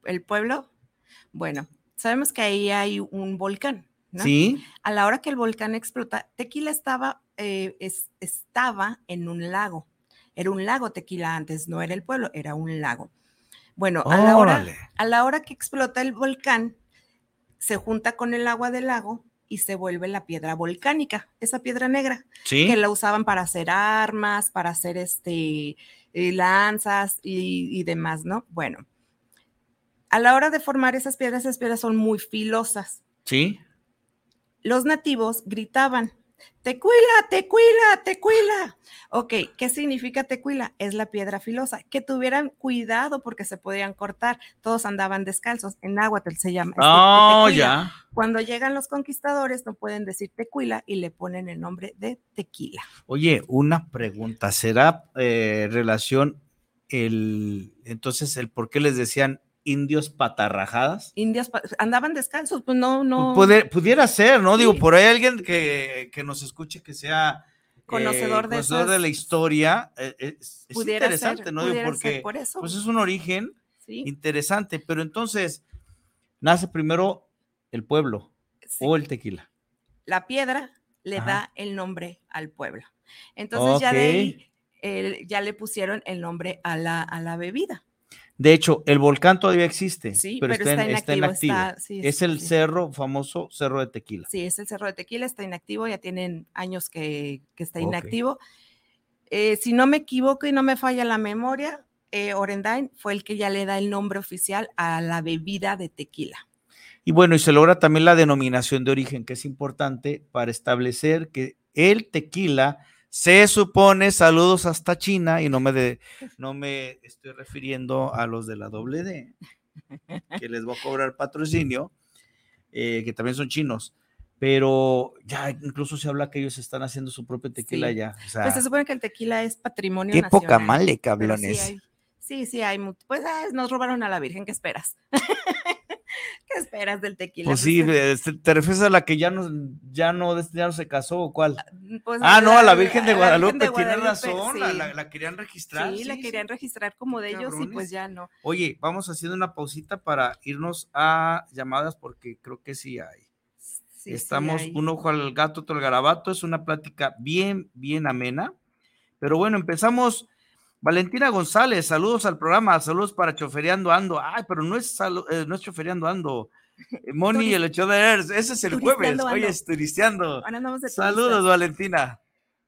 ¿El pueblo? Bueno, sabemos que ahí hay un volcán. ¿No? Sí. A la hora que el volcán explota, Tequila estaba eh, estaba en un lago. Era un lago Tequila antes, no era el pueblo, era un lago. Bueno, a la, hora, a la hora que explota el volcán, se junta con el agua del lago y se vuelve la piedra volcánica, esa piedra negra, que la usaban para hacer armas, para hacer este, eh, lanzas y, y, demás, ¿no? Bueno, a la hora de formar esas piedras, esas piedras son muy filosas. Sí. Los nativos gritaban, Tequila, tequila, tequila. Ok, ¿qué significa tequila? Es la piedra filosa. Que tuvieran cuidado porque se podían cortar. Todos andaban descalzos. En náhuatl se llama. Oh, ya. Cuando llegan los conquistadores no pueden decir tequila y le ponen el nombre de tequila. Oye, una pregunta. ¿Será eh, relación el, entonces, el por qué les decían indios patarrajadas. Indios andaban descalzos, pues no, no. pudiera ser, ¿no? Digo, por ahí alguien que, nos escuche que sea conocedor, de, eh, de la historia, eh, es, interesante, ¿no? Digo, porque por eso. pues es un origen interesante, pero entonces nace primero el pueblo o el tequila. La piedra le da el nombre al pueblo. Entonces ya de ahí ya le pusieron el nombre a la, a la bebida. De hecho, el volcán todavía existe, Sí, pero, pero está, está en, está inactivo, está- sí, es el sí. cerro, famoso cerro de tequila. Sí, es el Cerro de Tequila, está inactivo, ya tienen años que, que está inactivo. Eh, si no me equivoco y no me falla la memoria, eh, Orendain fue el que ya le da el nombre oficial a la bebida de tequila. Y bueno, y se logra también la denominación de origen, que es importante para establecer que el tequila se supone, saludos hasta China, y no me, de- no me estoy refiriendo a los de la doble D, que les voy a cobrar patrocinio, eh, que también son chinos, pero ya incluso se habla que ellos están haciendo su propio tequila Sí. ya. o sea, Pues se supone que el tequila es patrimonio qué poca nacional, male, pero sí hay- Sí, sí, hay. Pues ah, nos robaron a la Virgen, ¿qué esperas? ¿Qué esperas del tequila? Pues sí, este, ¿te refieres a la que ya no, ya no, ya no se casó o cuál? pues, Ah, no, a la Virgen de Guadalupe, Virgen de tienes Guadalupe, razón, la, sí. la- la querían registrar. Sí, la querían registrar como de ellos y pues ya no. Oye, vamos haciendo una pausita para irnos a llamadas porque creo que sí hay. Estamos hay. un ojo al gato, otro al garabato. Es una plática bien, bien amena. Pero bueno, empezamos. Valentina González, saludos al programa, saludos para Chofereando Ando. Ay, pero no es, eh, no es Chofereando Ando. Eh, Moni y el hecho de Earth, ese es el jueves. Ando. es turisteando. Saludos. Valentina.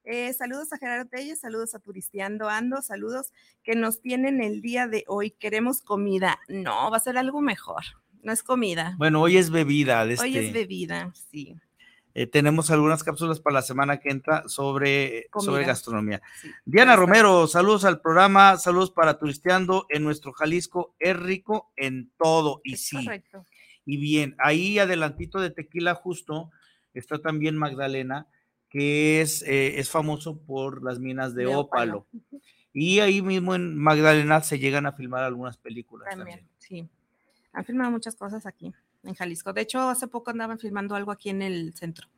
Eh, saludos a Gerardo Telles, saludos a Turisteando Ando, saludos que nos tienen el día de hoy. Queremos comida. No, va a ser algo mejor. No es comida. Bueno, hoy es bebida. De Hoy este, es bebida, sí. Eh, tenemos algunas cápsulas para la semana que entra sobre, sobre gastronomía. sí. Diana. Romero, saludos al programa, saludos para Turisteando en nuestro Jalisco, es rico en todo y Es sí. correcto. Y bien, ahí adelantito de Tequila justo está también Magdalena, que es, eh, es famoso por las minas de, De ópalo. ópalo. Y ahí mismo en Magdalena se llegan a filmar algunas películas También, también. sí. Han filmado muchas cosas aquí en Jalisco. De hecho, hace poco andaban filmando algo aquí en el centro,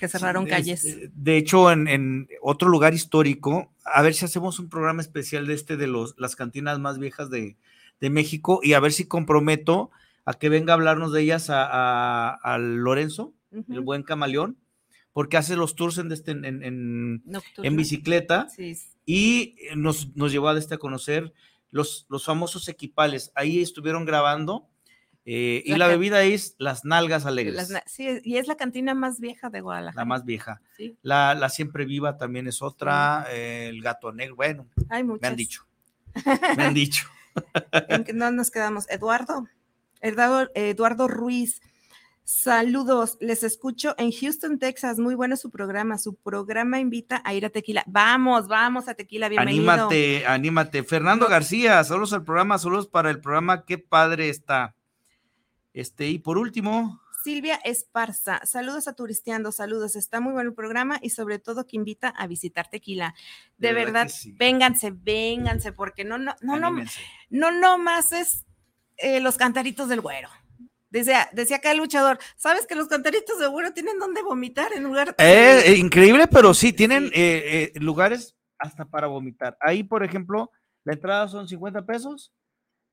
que cerraron Sí, calles. este, De hecho, en, en otro lugar histórico, a ver si hacemos un programa especial de este de los, las cantinas más viejas de, de México y a ver si comprometo a que venga a hablarnos de ellas a, a- a Lorenzo, el buen camaleón, porque hace los tours en, este, en, en- en bicicleta Sí, y nos, nos llevó a, este, a conocer los, los famosos equipales. Ahí estuvieron grabando eh, y La bebida es las nalgas alegres, las na- sí, y es la cantina más vieja de Guadalajara. la más vieja. Sí, La, la siempre viva también es otra, eh, el gato negro, bueno, hay muchas. me han dicho, me han dicho. ¿En no nos quedamos? Eduardo, Eduardo, Eduardo Ruiz. Saludos, les escucho en Houston, Texas. Muy bueno su programa. Su programa invita a ir a Tequila. Vamos, vamos a Tequila, bienvenido. Anímate, anímate. Fernando. García, saludos al programa, saludos para el programa, qué padre está. Este, y por último, Silvia Esparza, saludos a Turisteando, saludos. Está muy bueno el programa y sobre todo que invita a visitar Tequila. De, De verdad verdad, sí. vénganse, vénganse, porque no, no, no, no, anímense. no, no más es eh, los cantaritos del güero. Decía, decía acá el luchador, ¿sabes que los cantaritos del güero tienen donde vomitar en lugar Eh, eh, increíble, pero sí, tienen Sí. eh, lugares hasta para vomitar. Ahí, por ejemplo, la entrada son 50 pesos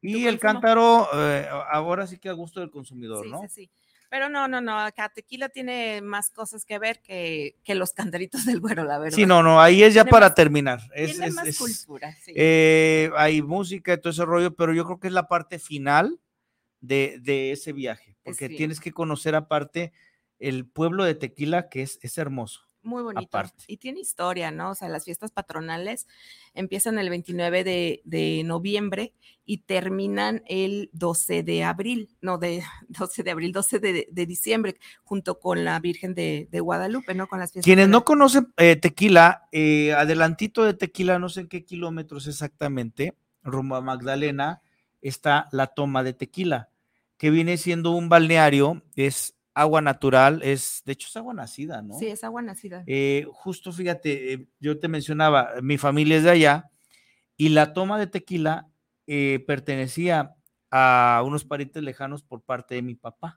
y el consumo. cántaro, eh, ahora sí que a gusto del consumidor, Sí, ¿no? sí, sí. Pero no, no, no, acá Tequila tiene más cosas que ver que, que los cantaritos del güero, la verdad. Sí, no, no, ahí es ya Tiene para más- terminar. Es, Tiene es- más es- cultura, sí. eh, hay música y todo ese rollo, pero yo creo que es la parte final de, de ese viaje, porque Sí. tienes que conocer aparte el pueblo de Tequila, que es, es hermoso. Muy bonito. aparte. Y tiene historia, ¿no? O sea, las fiestas patronales empiezan el 29 de, de noviembre y terminan el 12 de abril, no, de 12 de abril, 12 de, de diciembre, junto con la Virgen de, de Guadalupe, ¿no? Con las fiestas. Quienes no conocen eh, Tequila, eh, adelantito de Tequila, no sé en qué kilómetros exactamente, rumbo a Magdalena, está la toma de Tequila, que viene siendo un balneario, es agua natural, es, de hecho es agua nacida, ¿no? Sí, es agua nacida. Eh, justo fíjate, eh, yo te mencionaba, mi familia es de allá y la toma de tequila eh, pertenecía a unos parientes lejanos por parte de mi papá.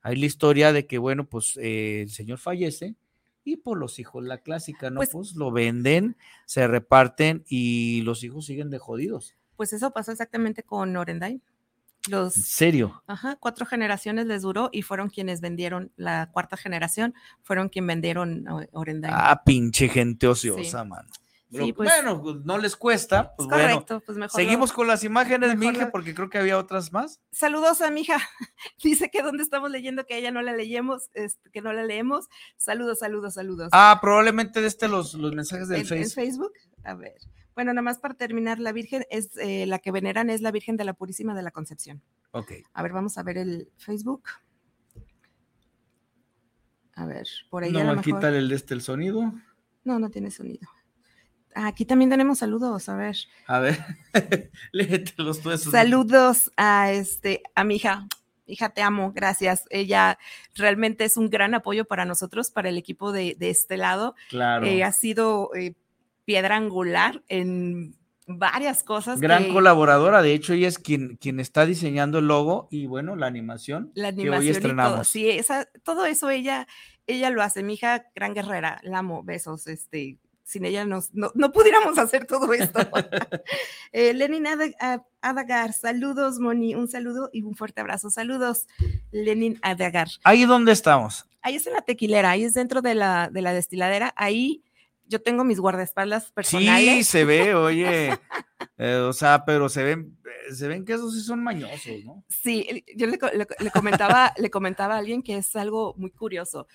Hay la historia de que, bueno, pues eh, el señor fallece y por los hijos, la clásica, ¿no? Pues- Pues, lo venden, se reparten y los hijos siguen de jodidos. Pues eso pasó exactamente con Orendain. En Los serio. Ajá, cuatro generaciones les duró y fueron quienes vendieron, la cuarta generación fueron quien vendieron Orendain. Ah, pinche gente ociosa, mano. Lo- Sí, pues. bueno, pues, no les cuesta, pues bueno. correcto, pues mejor. lo- Seguimos con las imágenes, lo- porque creo que había otras más. Saludos a mi hija. Dice que donde estamos leyendo que ella no la leemos, este, que no la leemos. Saludos, saludos, saludos. Ah, probablemente de este los, los mensajes del en, en Facebook. Facebook. A ver. Bueno, nada más para terminar, la Virgen es eh, la que veneran es la Virgen de la Purísima de la Concepción. Ok. A ver, vamos a ver el Facebook. A ver, por ahí a No, lo me mejor- quítale el de este el sonido. No, no tiene sonido. Aquí también tenemos saludos, a ver. A ver, léetelos tú esos. Saludos a este a mi hija. Hija, te amo, gracias. Ella realmente es un gran apoyo para nosotros, para el equipo de, de este lado. Claro. Eh, ha sido eh, piedra angular en varias cosas. Gran que- colaboradora, de hecho, ella es quien, quien está diseñando el logo y bueno, la animación, la que hoy animación y todo. estrenamos. Sí, esa, todo eso ella, ella lo hace. Mi hija, gran guerrera, la amo, besos. Este, sin ella nos, no, no pudiéramos hacer todo esto. Eh, Lenin Adagar, saludos, Moni, un saludo y un fuerte abrazo. Saludos, Lenin Adagar. Ahí donde estamos. Ahí es en la tequilera, ahí es dentro de la, de la destiladera. Ahí yo tengo mis guardaespaldas Sí, personales. se ve, oye. eh, o sea, pero se ven, se ven que esos sí son mañosos, ¿no? Sí, yo le, le le comentaba, le comentaba a alguien que es algo muy curioso.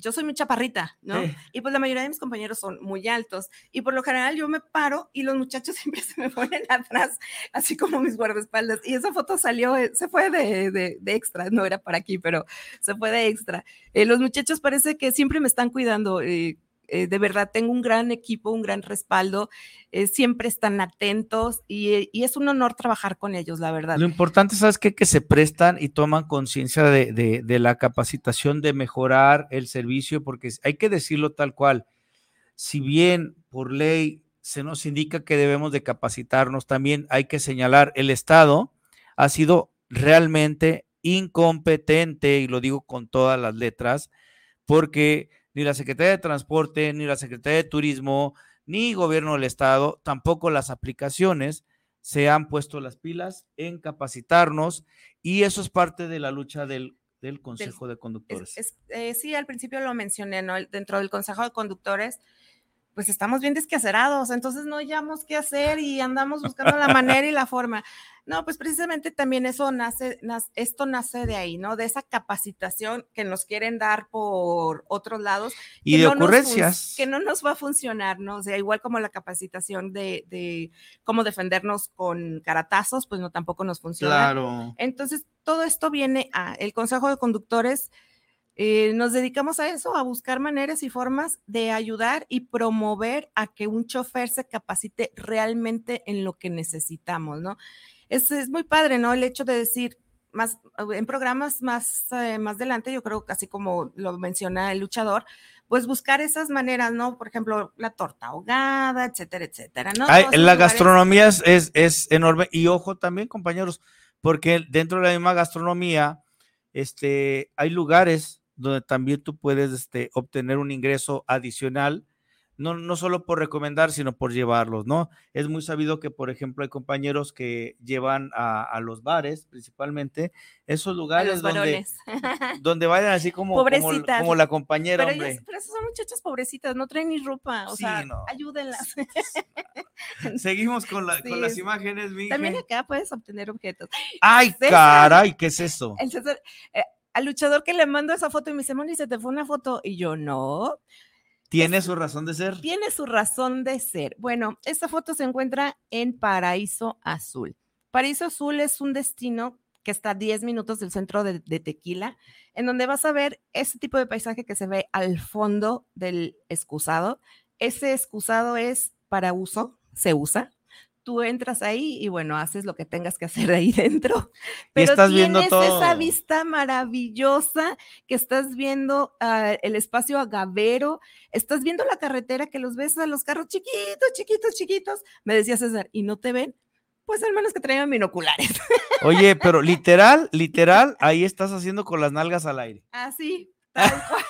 Yo soy muy chaparrita, ¿no? Sí. Y pues la mayoría de mis compañeros son muy altos. Y por lo general yo me paro y los muchachos siempre se me ponen atrás, así como mis guardaespaldas. Y esa foto salió, eh, se fue de, de- de extra, no era para aquí, pero se fue de extra. Eh, los muchachos parece que siempre me están cuidando. eh, eh, de verdad, tengo un gran equipo, un gran respaldo. eh, siempre están atentos y, eh, y es un honor trabajar con ellos, la verdad. Lo importante, ¿sabes qué? Que se prestan y toman conciencia de, de- de la capacitación de mejorar el servicio, porque hay que decirlo tal cual. Si bien por ley se nos indica que debemos de capacitarnos, también hay que señalar, el Estado ha sido realmente incompetente, y lo digo con todas las letras, porque ni la Secretaría de Transporte, ni la Secretaría de Turismo, ni Gobierno del Estado, tampoco las aplicaciones se han puesto las pilas en capacitarnos y eso es parte de la lucha del, del Consejo de Es- Conductores. es- eh, sí, al principio lo mencioné, ¿no? Dentro del Consejo de Conductores, pues estamos bien desquacerados, entonces no hayamos qué hacer y andamos buscando la manera y la forma. No, pues precisamente también eso nace, nas- esto nace de ahí, ¿no? De esa capacitación que nos quieren dar por otros lados. y de no nos ocurrencias. que no nos va a funcionar, ¿no? O sea, igual como la capacitación de, de cómo defendernos con caratazos, pues no tampoco nos funciona. Claro. Entonces, todo esto viene a el Consejo de Conductores. Eh, nos dedicamos a eso, a buscar maneras y formas de ayudar y promover a que un chofer se capacite realmente en lo que necesitamos, ¿no? Es, es muy padre, ¿no? El hecho de decir, más en programas más, eh, más adelante, yo creo que así como lo menciona el luchador, pues buscar esas maneras, ¿no? Por ejemplo, la torta ahogada, etcétera, etcétera, ¿no? Ay, la gastronomía es, es, es enorme y ojo también, compañeros, porque dentro de la misma gastronomía, este, hay lugares donde también tú puedes este, obtener un ingreso adicional, no, no solo por recomendar, sino por llevarlos, ¿no? Es muy sabido que, por ejemplo, hay compañeros que llevan a, a los bares, principalmente, esos lugares los donde, donde vayan así como, como, la compañera, Pero, hombre. ellas, pero esas son muchachas pobrecitas, no traen ni ropa, o Sí, sea, no. ayúdenlas. Seguimos con, la, Sí, con las imágenes, mi También acá puedes obtener objetos. Ay, César. caray, ¿qué es eso? El César, eh, al luchador que le mando esa foto y me dice, Moni, se te fue una foto. Y yo, no, Tiene su razón de ser. tiene su razón de ser. Bueno, esta foto se encuentra en Paraíso Azul. Paraíso Azul es un destino que está a 10 minutos del centro de, de Tequila, en donde vas a ver ese tipo de paisaje que se ve al fondo del excusado. Ese excusado es para uso, se usa. Tú entras ahí y bueno, haces lo que tengas que hacer ahí dentro. Pero estás viendo tienes esa todo. vista maravillosa que estás viendo ah, el espacio agavero, estás viendo la carretera que los ves a los carros chiquitos, chiquitos, chiquitos. Me decía César, ¿y no te ven? Pues al menos que traigan binoculares. Oye, pero literal, literal, ahí estás haciendo con las nalgas al aire. Así, tal cual.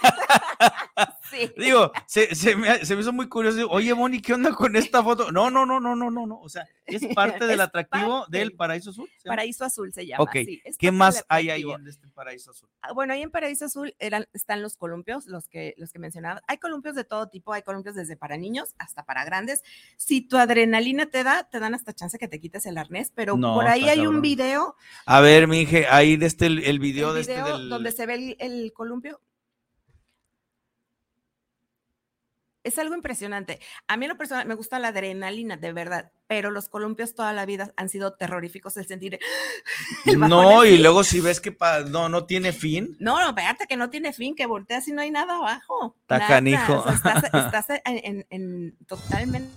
Sí. Digo, se, se me, se me hizo muy curioso. Oye, Moni, ¿qué onda con esta foto? No, no, no, no, no, no, no. O sea, es parte del Es atractivo parte. del Paraíso Azul. Paraíso Azul se llama. Ok, sí, ¿Qué más hay ahí en este Paraíso Azul? Ah, Bueno, ahí en Paraíso Azul eran, están los columpios, los que, los que mencionaba. Hay columpios de todo tipo, hay columpios desde para niños hasta para grandes. Si tu adrenalina te da, te dan hasta chance que te quites el arnés, pero No, por ahí hay un video, A ver, mi hija, ahí de este, el, el video el de este del... donde se ve el, el columpio. Es algo impresionante. A mí en lo personal me gusta la adrenalina, de verdad, pero los columpios toda la vida han sido terroríficos el sentir el No, y luego si ves que pa- no, no tiene fin. No, no, espérate que no tiene fin, que volteas y no hay nada abajo. Está nada, canijo. o sea, estás, estás en, en- en totalmente.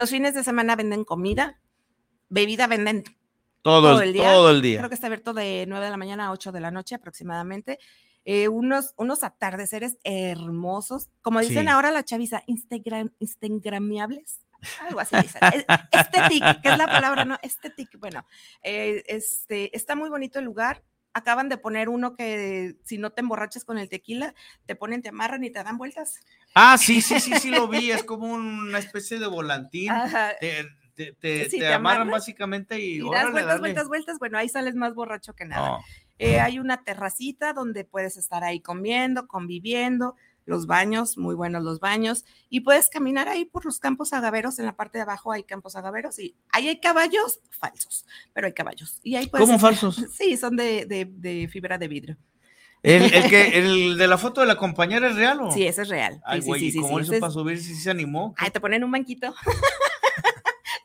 Los fines de semana venden comida, bebida venden Todo, Todo el, el día. todo el día. Creo que está abierto de 9 de la mañana a 8 de la noche aproximadamente. Eh, unos, unos atardeceres hermosos, como dicen Sí. ahora la chaviza, Instagram, instagramiables. Algo así dicen. Es- Esthetic, que es la palabra, ¿no? Esthetic. Bueno, eh, este, está muy bonito el lugar. Acaban de poner uno que si no te emborrachas con el tequila, te ponen, te amarran y te dan vueltas. Ah, sí, sí, sí, sí lo vi. Es como una especie de volantín. Ajá. Te, te, te- Sí, te te amarran amarran básicamente y, Y das órale, vueltas, dale. vueltas, vueltas. Bueno, ahí sales más borracho que nada. No. Eh, hay una terracita donde puedes estar ahí comiendo, conviviendo, los baños, muy buenos los baños, y puedes caminar ahí por los campos agaveros, en la parte de abajo hay campos agaveros y ahí hay caballos falsos, pero hay caballos. Y ahí puedes ¿Cómo falsos? Sí, son de, de- de fibra de vidrio. El, el que, el de la foto de la compañera es real o? Sí, ese es real. Ay, güey, sí, ¿y sí, cómo para subir si se animó? Ay, te ponen un banquito.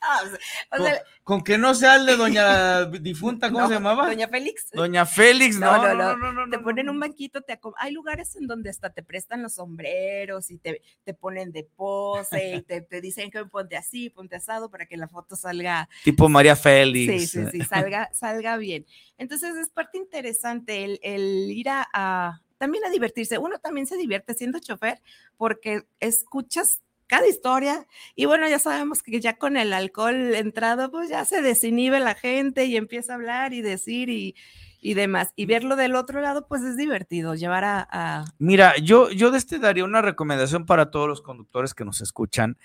Ah, o sea, o Con, sea, con que no sea el de doña difunta, ¿cómo no, se llamaba? Doña Félix. Doña Félix, no, No, no, no, no, no, no, no, te ponen un banquito, te acom- hay lugares en donde hasta te prestan los sombreros y te, te ponen de pose y te, te dicen que ponte así, ponte asado para que la foto salga, Tipo María Félix. sí, sí, sí, salga, salga bien. Entonces es parte interesante el, el ir a, a- también a divertirse. Uno también se divierte siendo chofer porque escuchas cada historia y bueno, ya sabemos que ya con el alcohol entrado, pues ya se desinhibe la gente y empieza a hablar y decir y, y demás. Y verlo del otro lado, pues es divertido, llevar a... Mira, yo, yo de este daría una recomendación para todos los conductores que nos escuchan.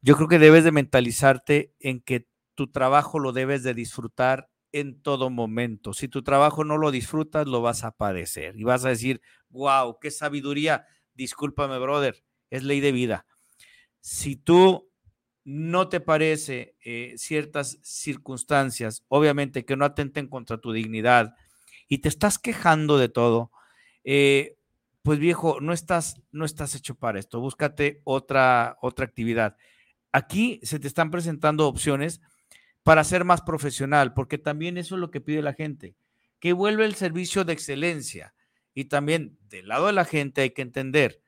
Yo creo que debes de mentalizarte en que tu trabajo lo debes de disfrutar en todo momento. Si tu trabajo no lo disfrutas, lo vas a padecer y vas a decir, wow, qué sabiduría. Discúlpame, brother, es ley de vida. Si tú no te parece eh, ciertas circunstancias, obviamente que no atenten contra tu dignidad y te estás quejando de todo, eh, pues viejo, no estás, no estás hecho para esto. Búscate otra, otra actividad. Aquí se te están presentando opciones para ser más profesional, porque también eso es lo que pide la gente, que vuelva el servicio de excelencia. Y también del lado de la gente hay que entender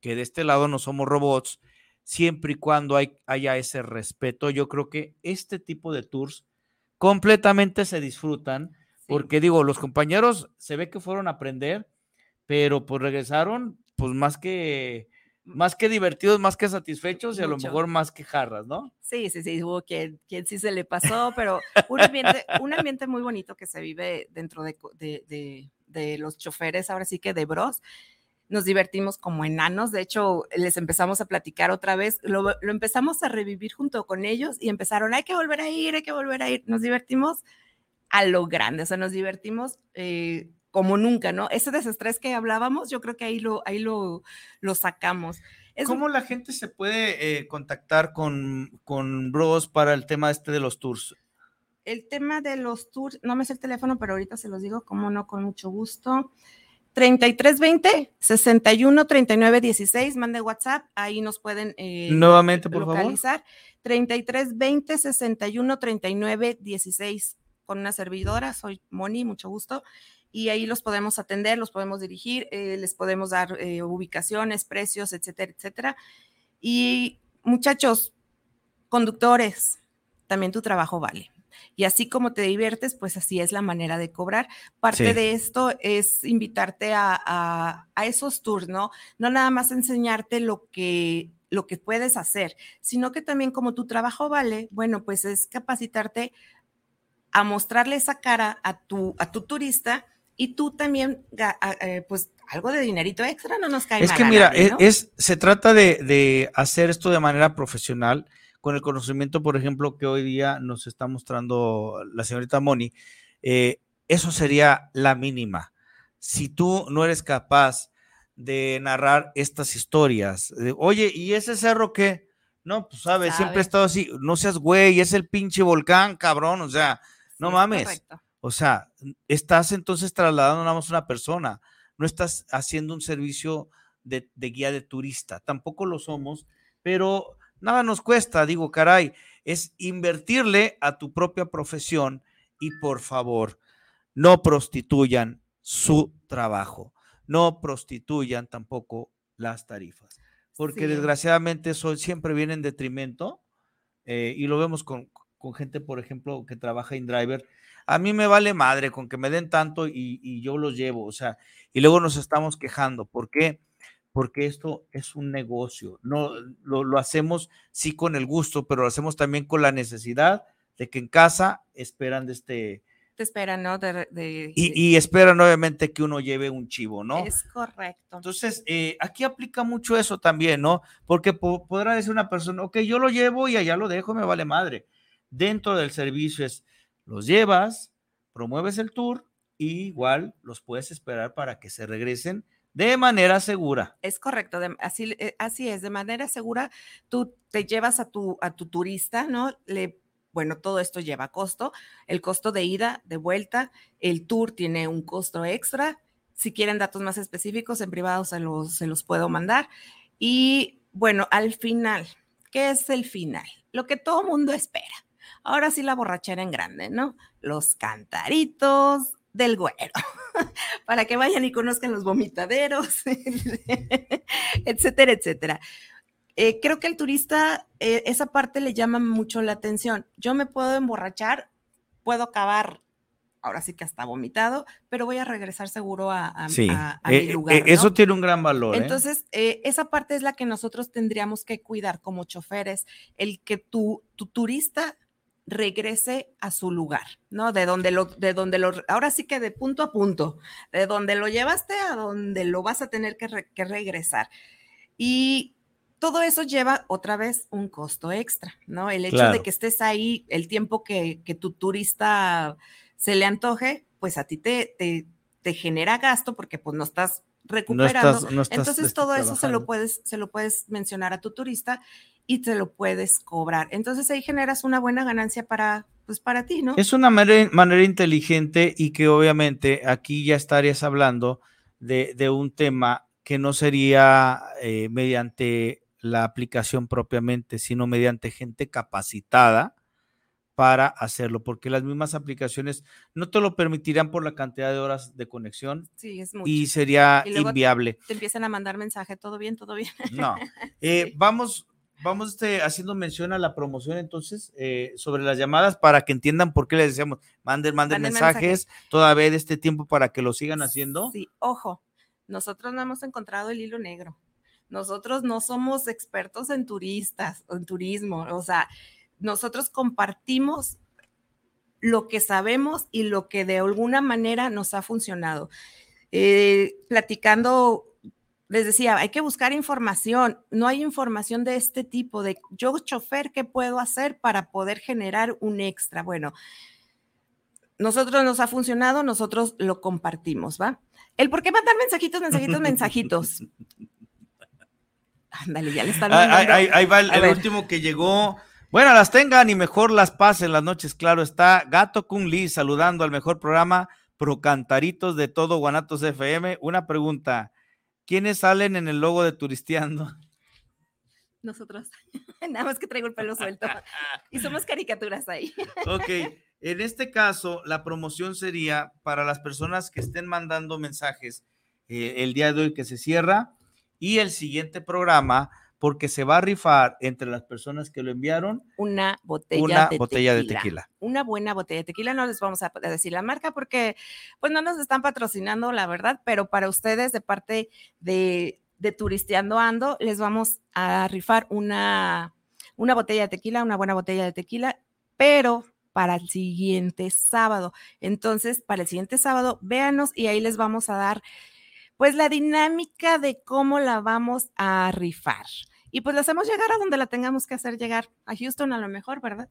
que de este lado no somos robots, siempre y cuando hay, haya ese respeto. Yo creo que este tipo de tours completamente se disfrutan, porque digo, los compañeros se ve que fueron a aprender, pero pues regresaron, pues más que, más que divertidos, más que satisfechos y a lo mejor más que jarras, ¿no? Sí, sí, sí, hubo quien, quien sí se le pasó, pero un ambiente, un ambiente muy bonito que se vive dentro de, de- de- de los choferes, ahora sí que de bros. Nos divertimos como enanos, de hecho, les empezamos a platicar otra vez, lo, lo empezamos a revivir junto con ellos y empezaron, hay que volver a ir, hay que volver a ir. Nos divertimos a lo grande, o sea, nos divertimos eh, como nunca, ¿no? Ese desestrés que hablábamos, yo creo que ahí lo, ahí lo, lo sacamos. Es ¿Cómo la gente se puede eh, contactar con, con Bros para el tema este de los tours? el tema de los tours, no me sé el teléfono, pero ahorita se los digo, como no, con mucho gusto. 3320 61 39 16, mande WhatsApp, ahí nos pueden eh, Nuevamente, por localizar. 3320 61 39 16 con una servidora, soy Moni, mucho gusto. Y ahí los podemos atender, los podemos dirigir, eh, les podemos dar eh, ubicaciones, precios, etcétera, etcétera. Y muchachos, conductores, también tu trabajo vale. Y así como te diviertes, pues así es la manera de cobrar. Parte Sí. de esto es invitarte a, a- a esos tours, ¿no? No nada más enseñarte lo que, lo que puedes hacer, sino que también como tu trabajo vale, bueno, pues es capacitarte a mostrarle esa cara a tu, a tu turista y tú también, eh, pues algo de dinerito extra no nos cae Es mal que mira, nadie, es, ¿no? es- se trata de, de hacer esto de manera profesional, con el conocimiento, por ejemplo, que hoy día nos está mostrando la señorita Moni. eh, eso sería la mínima. Si tú no eres capaz de narrar estas historias, de, oye, ¿y ese cerro qué? No, pues sabes, siempre Sabe. he estado así, no seas güey, es el pinche volcán, cabrón, o sea, no Sí, es mames. correcto. O sea, estás entonces trasladando nada más una persona, no estás haciendo un servicio de, de guía de turista, tampoco lo somos, pero nada nos cuesta, digo, caray, es invertirle a tu propia profesión y por favor, no prostituyan su trabajo, no prostituyan tampoco las tarifas, porque Sí. desgraciadamente eso siempre viene en detrimento eh, y lo vemos con, con gente, por ejemplo, que trabaja en driver. A mí me vale madre con que me den tanto y, y yo los llevo, o sea, y luego nos estamos quejando. ¿Por qué? Porque esto es un negocio. No lo, lo hacemos sí con el gusto, pero lo hacemos también con la necesidad de que en casa esperan de este Te esperan, ¿no? De, de- y, de- y esperan obviamente que uno lleve un chivo, ¿no? Es correcto. Entonces, eh, aquí aplica mucho eso también, ¿no? Porque po- podrá decir una persona, ok, yo lo llevo y allá lo dejo, me vale madre. Dentro del servicio es, los llevas, promueves el tour y igual los puedes esperar para que se regresen de manera segura. Es correcto, de- así, eh, así es, de manera segura, tú te llevas a tu, a tu turista, ¿no? Le, bueno, todo esto lleva costo, el costo de ida, de vuelta, el tour tiene un costo extra. Si quieren datos más específicos, en privado se los, se los puedo mandar. Y bueno, al final, ¿qué es el final? Lo que todo mundo espera. Ahora sí la borrachera en grande, ¿no? Los cantaritos del güero, para que vayan y conozcan los vomitaderos, etcétera, etcétera. Eh, creo que el turista, eh, esa parte le llama mucho la atención. Yo me puedo emborrachar, puedo acabar, ahora sí que hasta vomitado, pero voy a regresar seguro a, a- Sí, a- a eh, mi lugar. ¿no? eso tiene un gran valor. Entonces, esa parte es la que nosotros tendríamos que cuidar como choferes, el que tu, tu turista regrese a su lugar, ¿no? De donde lo, de donde lo, ahora sí que de punto a punto, de donde lo llevaste a donde lo vas a tener que, re- que regresar. Y todo eso lleva otra vez un costo extra, ¿no? El hecho Claro. de que estés ahí el tiempo que, que tu turista se le antoje, pues a ti te, te, te genera gasto porque pues no estás no recuperando. estás, no estás, Entonces todo eso se lo trabajando. puedes, se lo puedes mencionar a tu turista y te lo puedes cobrar. Entonces ahí generas una buena ganancia para, pues para ti, ¿no? Es una manera, manera inteligente y que obviamente aquí ya estarías hablando de, de un tema que no sería eh, mediante la aplicación propiamente, sino mediante gente capacitada para hacerlo, porque las mismas aplicaciones no te lo permitirán por la cantidad de horas de conexión Sí, es mucho. y sería Y luego inviable. te empiezan a mandar mensaje, todo bien, todo bien. No. Eh, Vamos, vamos este, haciendo mención a la promoción entonces eh, sobre las llamadas para que entiendan por qué les decíamos, manden, manden Manden mensajes todavía de este tiempo para que lo sigan haciendo. Sí, ojo, nosotros no hemos encontrado el hilo negro. Nosotros no somos expertos en turistas, en turismo. O sea, nosotros compartimos lo que sabemos y lo que de alguna manera nos ha funcionado. Eh, platicando, les decía, hay que buscar información. No hay información de este tipo, de yo chofer, ¿qué puedo hacer para poder generar un extra? Bueno, nosotros nos ha funcionado, nosotros lo compartimos, ¿va? El por qué mandar mensajitos, mensajitos, mensajitos. Ándale, ya le están Ahí, ahí- ahí va el, último que llegó. Bueno, las tengan y mejor las pasen las noches, claro está. Gato Kun Lee saludando al mejor programa Pro Cantaritos de todo Guanatos FM. Una pregunta. ¿Quiénes salen en el logo de Turisteando? Nosotros. Nada más que traigo el pelo suelto. Y somos caricaturas ahí. Ok, en este caso, la promoción sería para las personas que estén mandando mensajes eh, el día de hoy que se cierra y el siguiente programa, porque se va a rifar entre las personas que lo enviaron Una botella, una de, botella tequila. de tequila. Una buena botella de tequila. No les vamos a decir la marca porque pues no nos están patrocinando, la verdad, pero para ustedes de parte de, de Turisteando Ando, les vamos a rifar una, una botella de tequila, una buena botella de tequila, pero para el siguiente sábado. Entonces, para el siguiente sábado, véanos y ahí les vamos a dar pues la dinámica de cómo la vamos a rifar. Y pues la hacemos llegar a donde la tengamos que hacer llegar, a Houston a lo mejor, ¿verdad?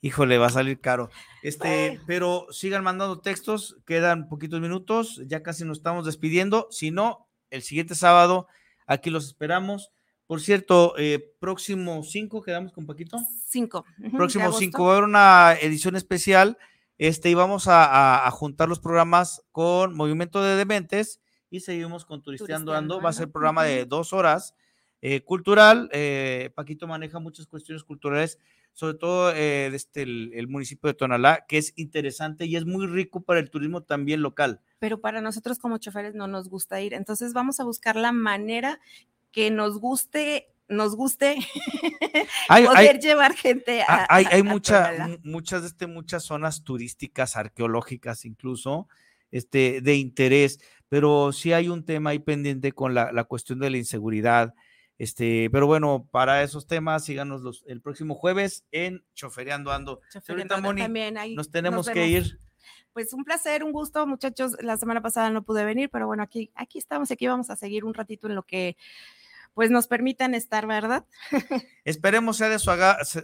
Híjole, va a salir caro. Este, pero sigan mandando textos, quedan poquitos minutos, ya casi nos estamos despidiendo. Si no, el siguiente sábado aquí los esperamos. Por cierto, eh, próximo 5, quedamos con Paquito. Cinco. ujú, de próximo agosto. 5 va a haber una edición especial. Este, y vamos a, a- a juntar los programas con Movimiento de Dementes y seguimos con Turisteando Turisteando Ando. Va a ser programa de dos horas. Eh, cultural, eh, Paquito maneja muchas cuestiones culturales, sobre todo eh, desde el, el municipio de Tonalá, que es interesante y es muy rico para el turismo también local. Pero para nosotros como choferes no nos gusta ir. Entonces vamos a buscar la manera que nos guste, nos guste Hay, poder hay- llevar gente a. Ah, hay, hay a mucha- muchas, este, muchas zonas turísticas, arqueológicas incluso, este, de interés, pero sí hay un tema ahí pendiente con la, la cuestión de la inseguridad. Este, pero bueno, para esos temas, síganos los, el próximo jueves en Chofereando Ando. Chofer, Señorita entonces Moni, también ahí Nos tenemos que ir. Pues un placer, un gusto, muchachos. La semana pasada no pude venir, pero bueno, aquí, aquí estamos y aquí vamos a seguir un ratito en lo que pues nos permitan estar, ¿verdad? Esperemos sea de su,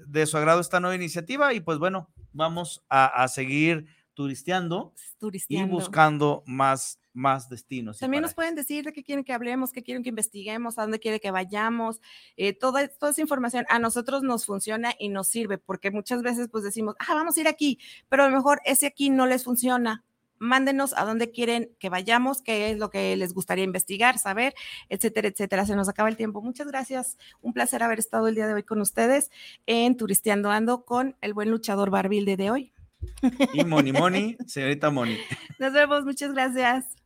de su agrado esta nueva iniciativa y pues bueno, vamos a, a seguir turisteando y Turisteando. buscando más, más destinos. También nos pueden decir de qué quieren que hablemos, qué quieren que investiguemos, a dónde quieren que vayamos. eh, toda, toda esa información a nosotros nos funciona y nos sirve, porque muchas veces pues decimos, ah, vamos a ir aquí, pero a lo mejor ese aquí no les funciona. Mándenos a dónde quieren que vayamos, qué es lo que les gustaría investigar, saber, etcétera, etcétera. Se nos acaba el tiempo. Muchas gracias. Un placer haber estado el día de hoy con ustedes en Turisteando Ando con el buen luchador Barbilde de hoy. Y Moni Moni, señorita Moni. Nos vemos. Muchas gracias.